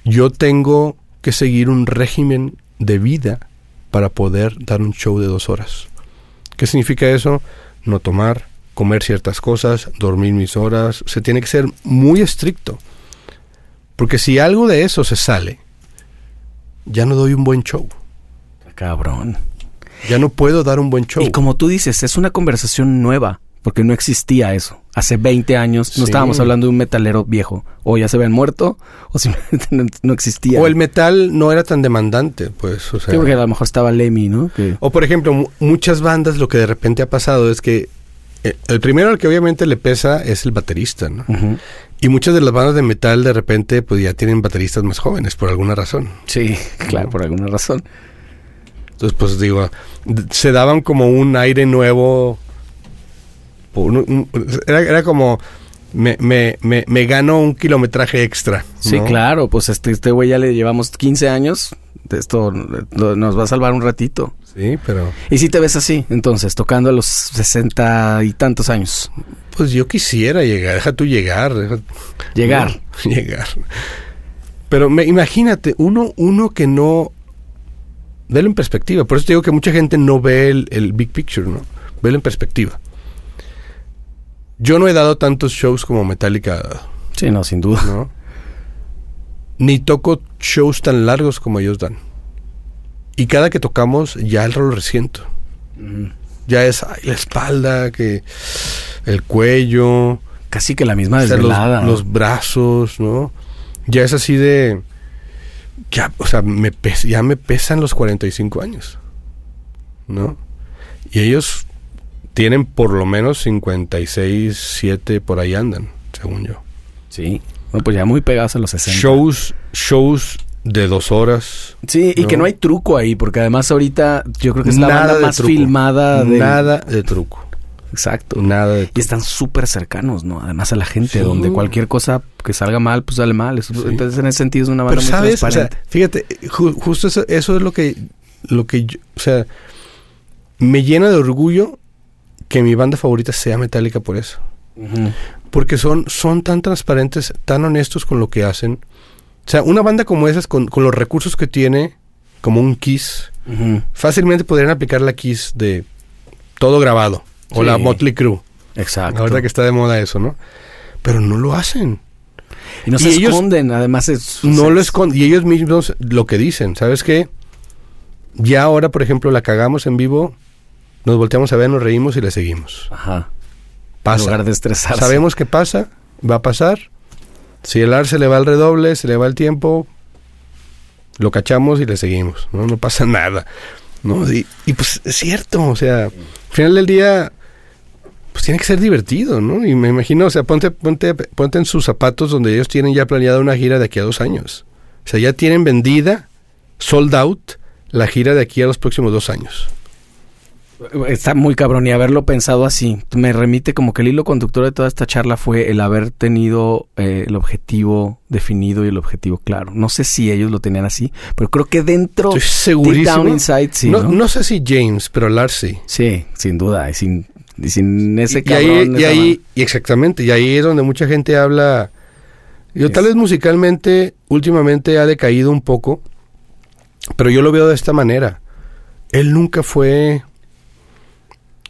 yo tengo que seguir un régimen de vida para poder dar un show de dos horas. ¿Qué significa eso? No tomar, comer ciertas cosas, dormir mis horas. Se tiene que ser muy estricto. Porque si algo de eso se sale, ya no doy un buen show. Cabrón. Ya no puedo dar un buen show. Y como tú dices, es una conversación nueva, porque no existía eso. Hace 20 años no Sí. estábamos hablando de un metalero viejo. O ya se habían muerto, o simplemente no, no existía. o el metal no era tan demandante, pues. O sea, Sí, porque a lo mejor estaba Lemmy, ¿no? Que- O por ejemplo, mu- muchas bandas lo que de repente ha pasado es que eh, el primero al que obviamente le pesa es el baterista, ¿no? Y muchas de las bandas de metal de repente pues ya tienen bateristas más jóvenes por alguna razón. Sí, claro, por alguna razón. Entonces pues digo, se daban como un aire nuevo. Por un- un- era, era como me, me, me, me gano un kilometraje extra. Sí, claro, pues este este güey ya le llevamos 15 años. Esto lo- nos va a salvar un ratito. Sí, pero Y si te ves así, entonces, tocando a los 60 y tantos años. pues yo quisiera llegar, deja tú llegar. deja- Llegar. No, llegar. Pero me, imagínate, uno, uno que no... Velo en perspectiva. Por eso te digo que mucha gente no ve el, el big picture, ¿no? Velo en perspectiva. Yo no he dado tantos shows como Metallica Sí, no, sin duda. ¿no? Ni toco shows tan largos como ellos dan. Y cada que tocamos, ya el rol resiento. Ya es ay, la espalda, que el cuello, Casi que la misma o sea, los- desvelada. los, brazos, ¿no? Ya es así de... Ya, o sea, me pes- ya me pesan los 45 años, ¿no? Y ellos tienen por lo menos 56, 7, por ahí andan, según yo. Sí. Bueno, pues ya muy pegados a los 60. Shows, shows de dos horas. Sí, y ¿no? que no hay truco ahí, porque además ahorita yo creo que es la Nada banda de más truco. filmada de... Nada de truco. Exacto. Nada de Y están súper cercanos, ¿no? Además a la gente, Sí. donde cualquier cosa que salga mal, pues sale mal. Eso- Sí. Entonces en ese sentido es una banda Pero muy sabes, o sea, transparente. fíjate, ju- justo eso, eso es lo que, lo que, yo- o sea, me llena de orgullo que mi banda favorita sea Metallica por eso, porque son, son tan transparentes, tan honestos con lo que hacen. O sea, una banda como esas, con, con los recursos que tiene, como un Kiss, fácilmente podrían aplicar la Kiss de todo grabado, o la Motley Crue, Exacto. la verdad que está de moda eso, ¿no? Pero no lo hacen. y no se y ellos- esconden, además es... No es- lo esconden. Y ellos mismos lo que dicen, ¿sabes qué? Ya ahora, por ejemplo, la cagamos en vivo, nos volteamos a ver, nos reímos y le seguimos. Ajá. En Pasa. lugar de estresarse. Sabemos que pasa, va a pasar. Si el ar se le va el redoble, se le va el tiempo, lo cachamos y le seguimos. No, no pasa nada. ¿no? Y, y pues es cierto, o sea, al final del día, pues tiene que ser divertido, ¿no? Y me imagino, o sea, ponte, ponte, ponte en sus zapatos donde ellos tienen ya planeada una gira de aquí a dos años. O sea, ya tienen vendida, sold out, la gira de aquí a los próximos dos años. Está muy cabrón y haberlo pensado así. Me remite como que el hilo conductor de toda esta charla fue el haber tenido eh, el objetivo definido y el objetivo claro. No sé si ellos lo tenían así, pero creo que dentro segurísimo. down inside, sí. no, ¿no? no sé si James, pero Lars sí. Sí, sin duda. Y sin, y sin ese y, y cabrón. ahí, y ahí- y exactamente, y ahí es donde mucha gente habla. Yo tal vez musicalmente últimamente ha decaído un poco, pero yo lo veo de esta manera. Él nunca fue,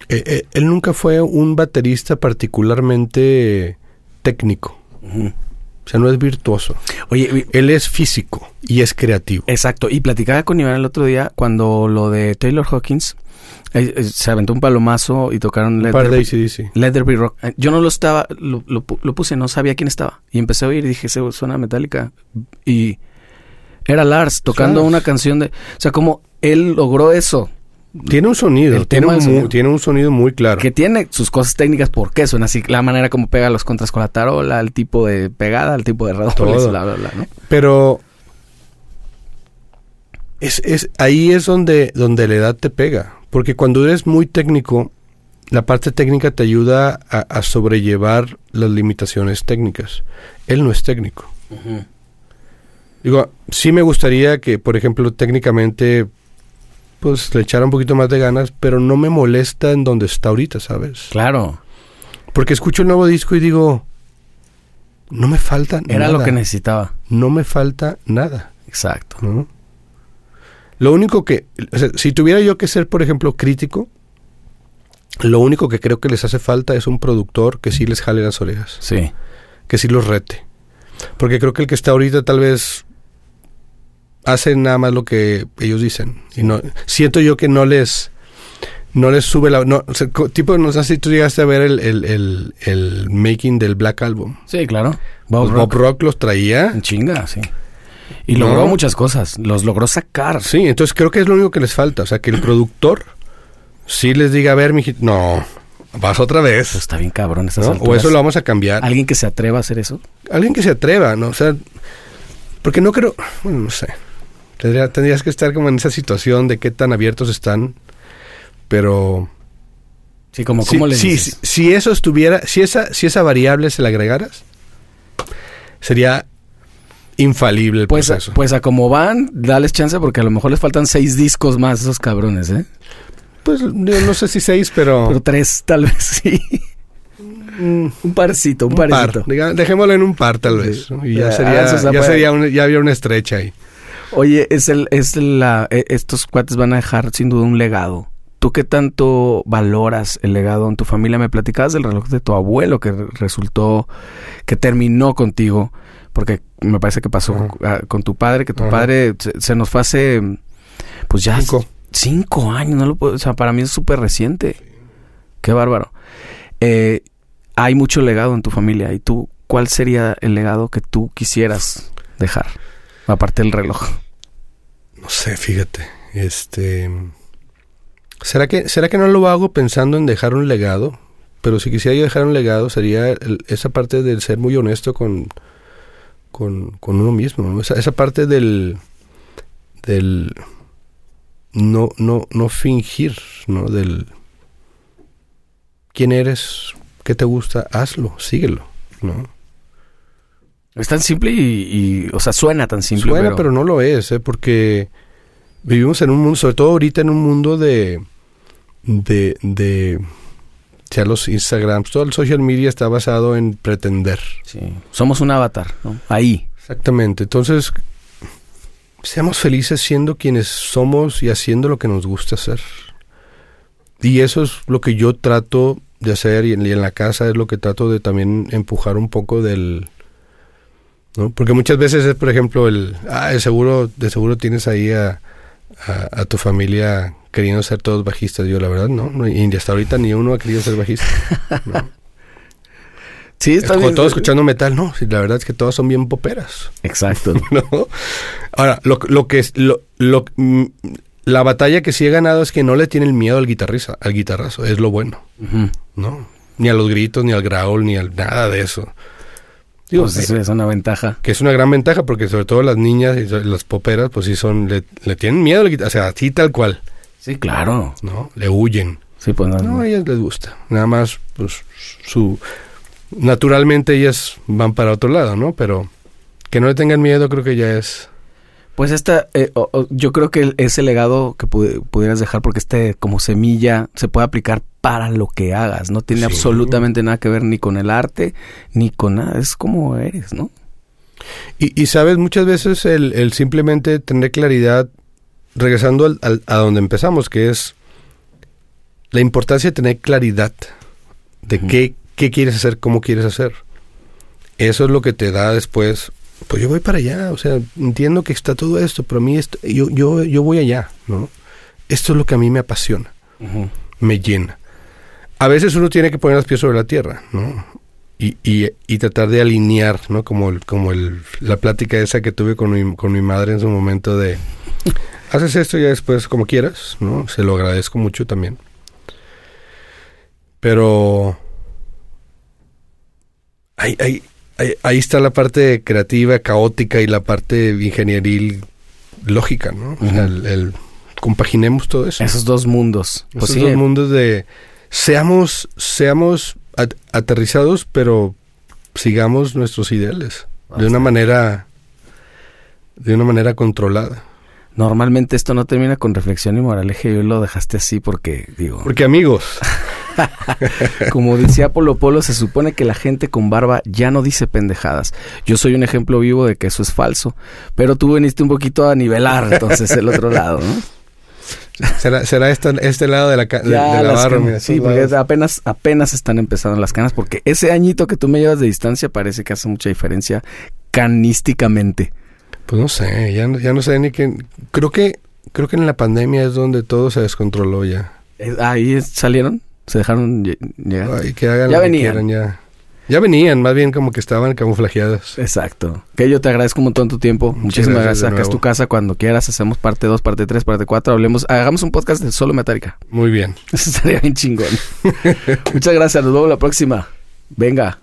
eh, eh, él nunca fue un baterista particularmente técnico. O sea, no es virtuoso. Oye, Él es físico y es creativo. exacto. Y platicaba con Iván el otro día cuando lo de Taylor Hawkins eh, eh, se aventó un palomazo y tocaron Let par Be- Rock. Yo no lo estaba, lo, lo pu- lo puse, no sabía quién estaba. Y empecé a oír y dije, "Se- suena metálica. Y era Lars tocando una canción de... O sea, como él logró eso. Tiene un sonido, El tiene tema un, sonido. tiene un sonido muy claro. Que tiene sus cosas técnicas, ¿por qué suena así? La manera como pega los contras con la tarola, el tipo de pegada, el tipo de redobles, bla, bla, bla, ¿no? Pero es, es, ahí es donde, donde la edad te pega. Porque cuando eres muy técnico, la parte técnica te ayuda a, a sobrellevar las limitaciones técnicas. Él no es técnico. Digo, sí me gustaría que, por ejemplo, técnicamente, pues le echara un poquito más de ganas, pero no me molesta en donde está ahorita, ¿sabes? Claro. Porque escucho el nuevo disco y digo, no me falta Era nada. lo que necesitaba. No me falta nada. Exacto. ¿no? Lo único que, o sea, si tuviera yo que ser, por ejemplo, crítico, lo único que creo que les hace falta es un productor que sí les jale las orejas, Sí. que sí los rete. Porque creo que el que está ahorita tal vez hace nada más lo que ellos dicen. Y no, siento yo que no les, no les sube la... No, o sea, tipo, no sé si tú llegaste a ver el, el, el, el making del Black Album. Sí, claro. Bob Pues Rock. Bob Rock los traía. En chinga, sí. Y No. logró muchas cosas. Los logró sacar. Sí, entonces creo que es lo único que les falta. O sea, que el productor sí les diga, a ver, mijito, no, vas otra Pues vez. está bien cabrón estas ¿no? O eso lo vamos a cambiar. ¿Alguien que se atreva a hacer eso? Alguien que se atreva, ¿no? O sea, porque no creo, bueno, no sé. Tendría- tendrías que estar como en esa situación de qué tan abiertos están. Pero Sí, como si, cómo le si, dices? si- si eso estuviera, si esa, si esa variable se la agregaras, sería infalible el Pues, a- proceso. pues a como van, dales chance porque a lo mejor les faltan seis discos más esos cabrones, ¿eh? Pues digo, no sé si seis, pero, Pero tres, tal vez sí. mm, un parcito, un, Un par, parcito. diga- dejémoslo en un par tal vez. ya Ah, sería, se ya puede. sería un- ya habría una estrecha ahí. Oye, es el, es la, eh, estos cuates van a dejar sin duda un legado. ¿Tú qué tanto valoras el legado en tu familia? Me platicabas del reloj de tu abuelo que re- resultó, que terminó contigo, porque me parece que pasó Ajá. con tu padre, que tu Ajá. padre se, se nos fue hace, pues ya Cinco. cinco años, no lo puedo, o sea, para mí es súper reciente. Qué bárbaro. Eh, hay mucho legado en tu familia y tú, ¿cuál sería el legado que tú quisieras dejar? Aparte del reloj. No sé, fíjate. Este. ¿Será que, ¿Será que no lo hago pensando en dejar un legado? Pero si quisiera yo dejar un legado, sería el- esa parte del ser muy honesto con, con, con uno mismo. Esa, esa parte del. del. No, no, no fingir, ¿no? Del. ¿Quién eres? ¿Qué te gusta? Hazlo, síguelo, ¿no? Es tan simple y, y, o sea, suena tan simple. Suena, pero... no lo es, ¿eh? porque vivimos en un mundo, sobre todo ahorita en un mundo de, de, de, ya los Instagrams, todo el social media está basado en pretender. Sí. Somos un avatar, ¿no? Ahí. Exactamente. Entonces, seamos felices siendo quienes somos y haciendo lo que nos gusta hacer. Y eso es lo que yo trato de hacer y en, y en la casa es lo que trato de también empujar un poco del... ¿no? Porque muchas veces es, por ejemplo, el... Ah, de seguro, de seguro tienes ahí a, a, a tu familia queriendo ser todos bajistas. Yo, la verdad, no. no, Y hasta ahorita ni uno ha querido ser bajista. ¿no? Sí, Es como todos escuchando metal, no. La verdad es que todas son bien poperas. Exacto. ¿no? Ahora, lo, lo que es, lo, lo, mm, la batalla que sí he ganado es que no le tienen miedo al guitarrista, al guitarrazo, es lo bueno. ¿no? Ni a los gritos, ni al growl, ni al nada de eso. Digo, Pues eh, eso es una ventaja. que es una gran ventaja porque sobre todo las niñas y las poperas, pues sí son, le, le tienen miedo guitarrazo, o sea, así tal cual. Sí, claro. ¿no? Le huyen. Sí, pues no. No, a ellas les gusta. Nada más, pues, su... Naturalmente ellas van para otro lado, ¿no? Pero que no le tengan miedo creo que ya es... Pues esta, eh, yo creo que ese legado que pu- pudieras dejar, porque este como semilla se puede aplicar para lo que hagas, no tiene Sí. absolutamente nada que ver ni con el arte, ni con nada, es como eres, ¿no? Y, y sabes, muchas veces el, el simplemente tener claridad, regresando al- al- a donde empezamos, que es la importancia de tener claridad de qué, qué quieres hacer, cómo quieres hacer. Eso es lo que te da después, pues yo voy para allá, o sea, entiendo que está todo esto, pero a mí esto, yo, yo, yo voy allá, ¿no? Esto es lo que a mí me apasiona, me llena. A veces uno tiene que poner los pies sobre la tierra, ¿no? Y, y, y tratar de alinear, ¿no? Como, el, como el, la plática esa que tuve con mi, con mi madre en su momento de, haces esto y ya después como quieras, ¿no? Se lo agradezco mucho también. Pero ahí, ahí, ahí, ahí está la parte creativa, caótica y la parte ingenieril lógica, ¿no? Sea, Ujú. el, el- compaginemos todo eso. Esos dos mundos. Pues Esos sí, dos mundos de seamos, seamos at- aterrizados, pero sigamos nuestros ideales de una manera, de una manera controlada. normalmente esto no termina con reflexión y moraleja y hoy lo dejaste así porque, digo, Porque amigos, como decía Polo Polo, se supone que la gente con barba ya no dice pendejadas. Yo soy un ejemplo vivo de que eso es falso, pero tú viniste un poquito a nivelar entonces el otro lado, ¿no? Será, será esta- este lado de la, de, Ya de la barra, mira, sí, porque lados. apenas, apenas están empezando las canas, porque ese añito que tú me llevas de distancia parece que hace mucha diferencia canísticamente. Pues no sé, ya, no- ya no sé ni qué. Creo que, creo que en la pandemia es donde todo se descontroló ya. Eh, Ahí salieron, se dejaron lle- llegar. Ay, que hagan Ya lo que venían. quieran, ya. Ya venían, más bien como que estaban camuflajeadas. Exacto. Que yo te agradezco un montón tu tiempo. Muchas Muchísimas gracias gracias. Acá es tu casa cuando quieras. Hacemos parte 2, parte 3, parte 4. Hablemos, hagamos un podcast de solo Metallica. Muy bien. Eso estaría bien chingón. Muchas gracias. Nos vemos la próxima. Venga.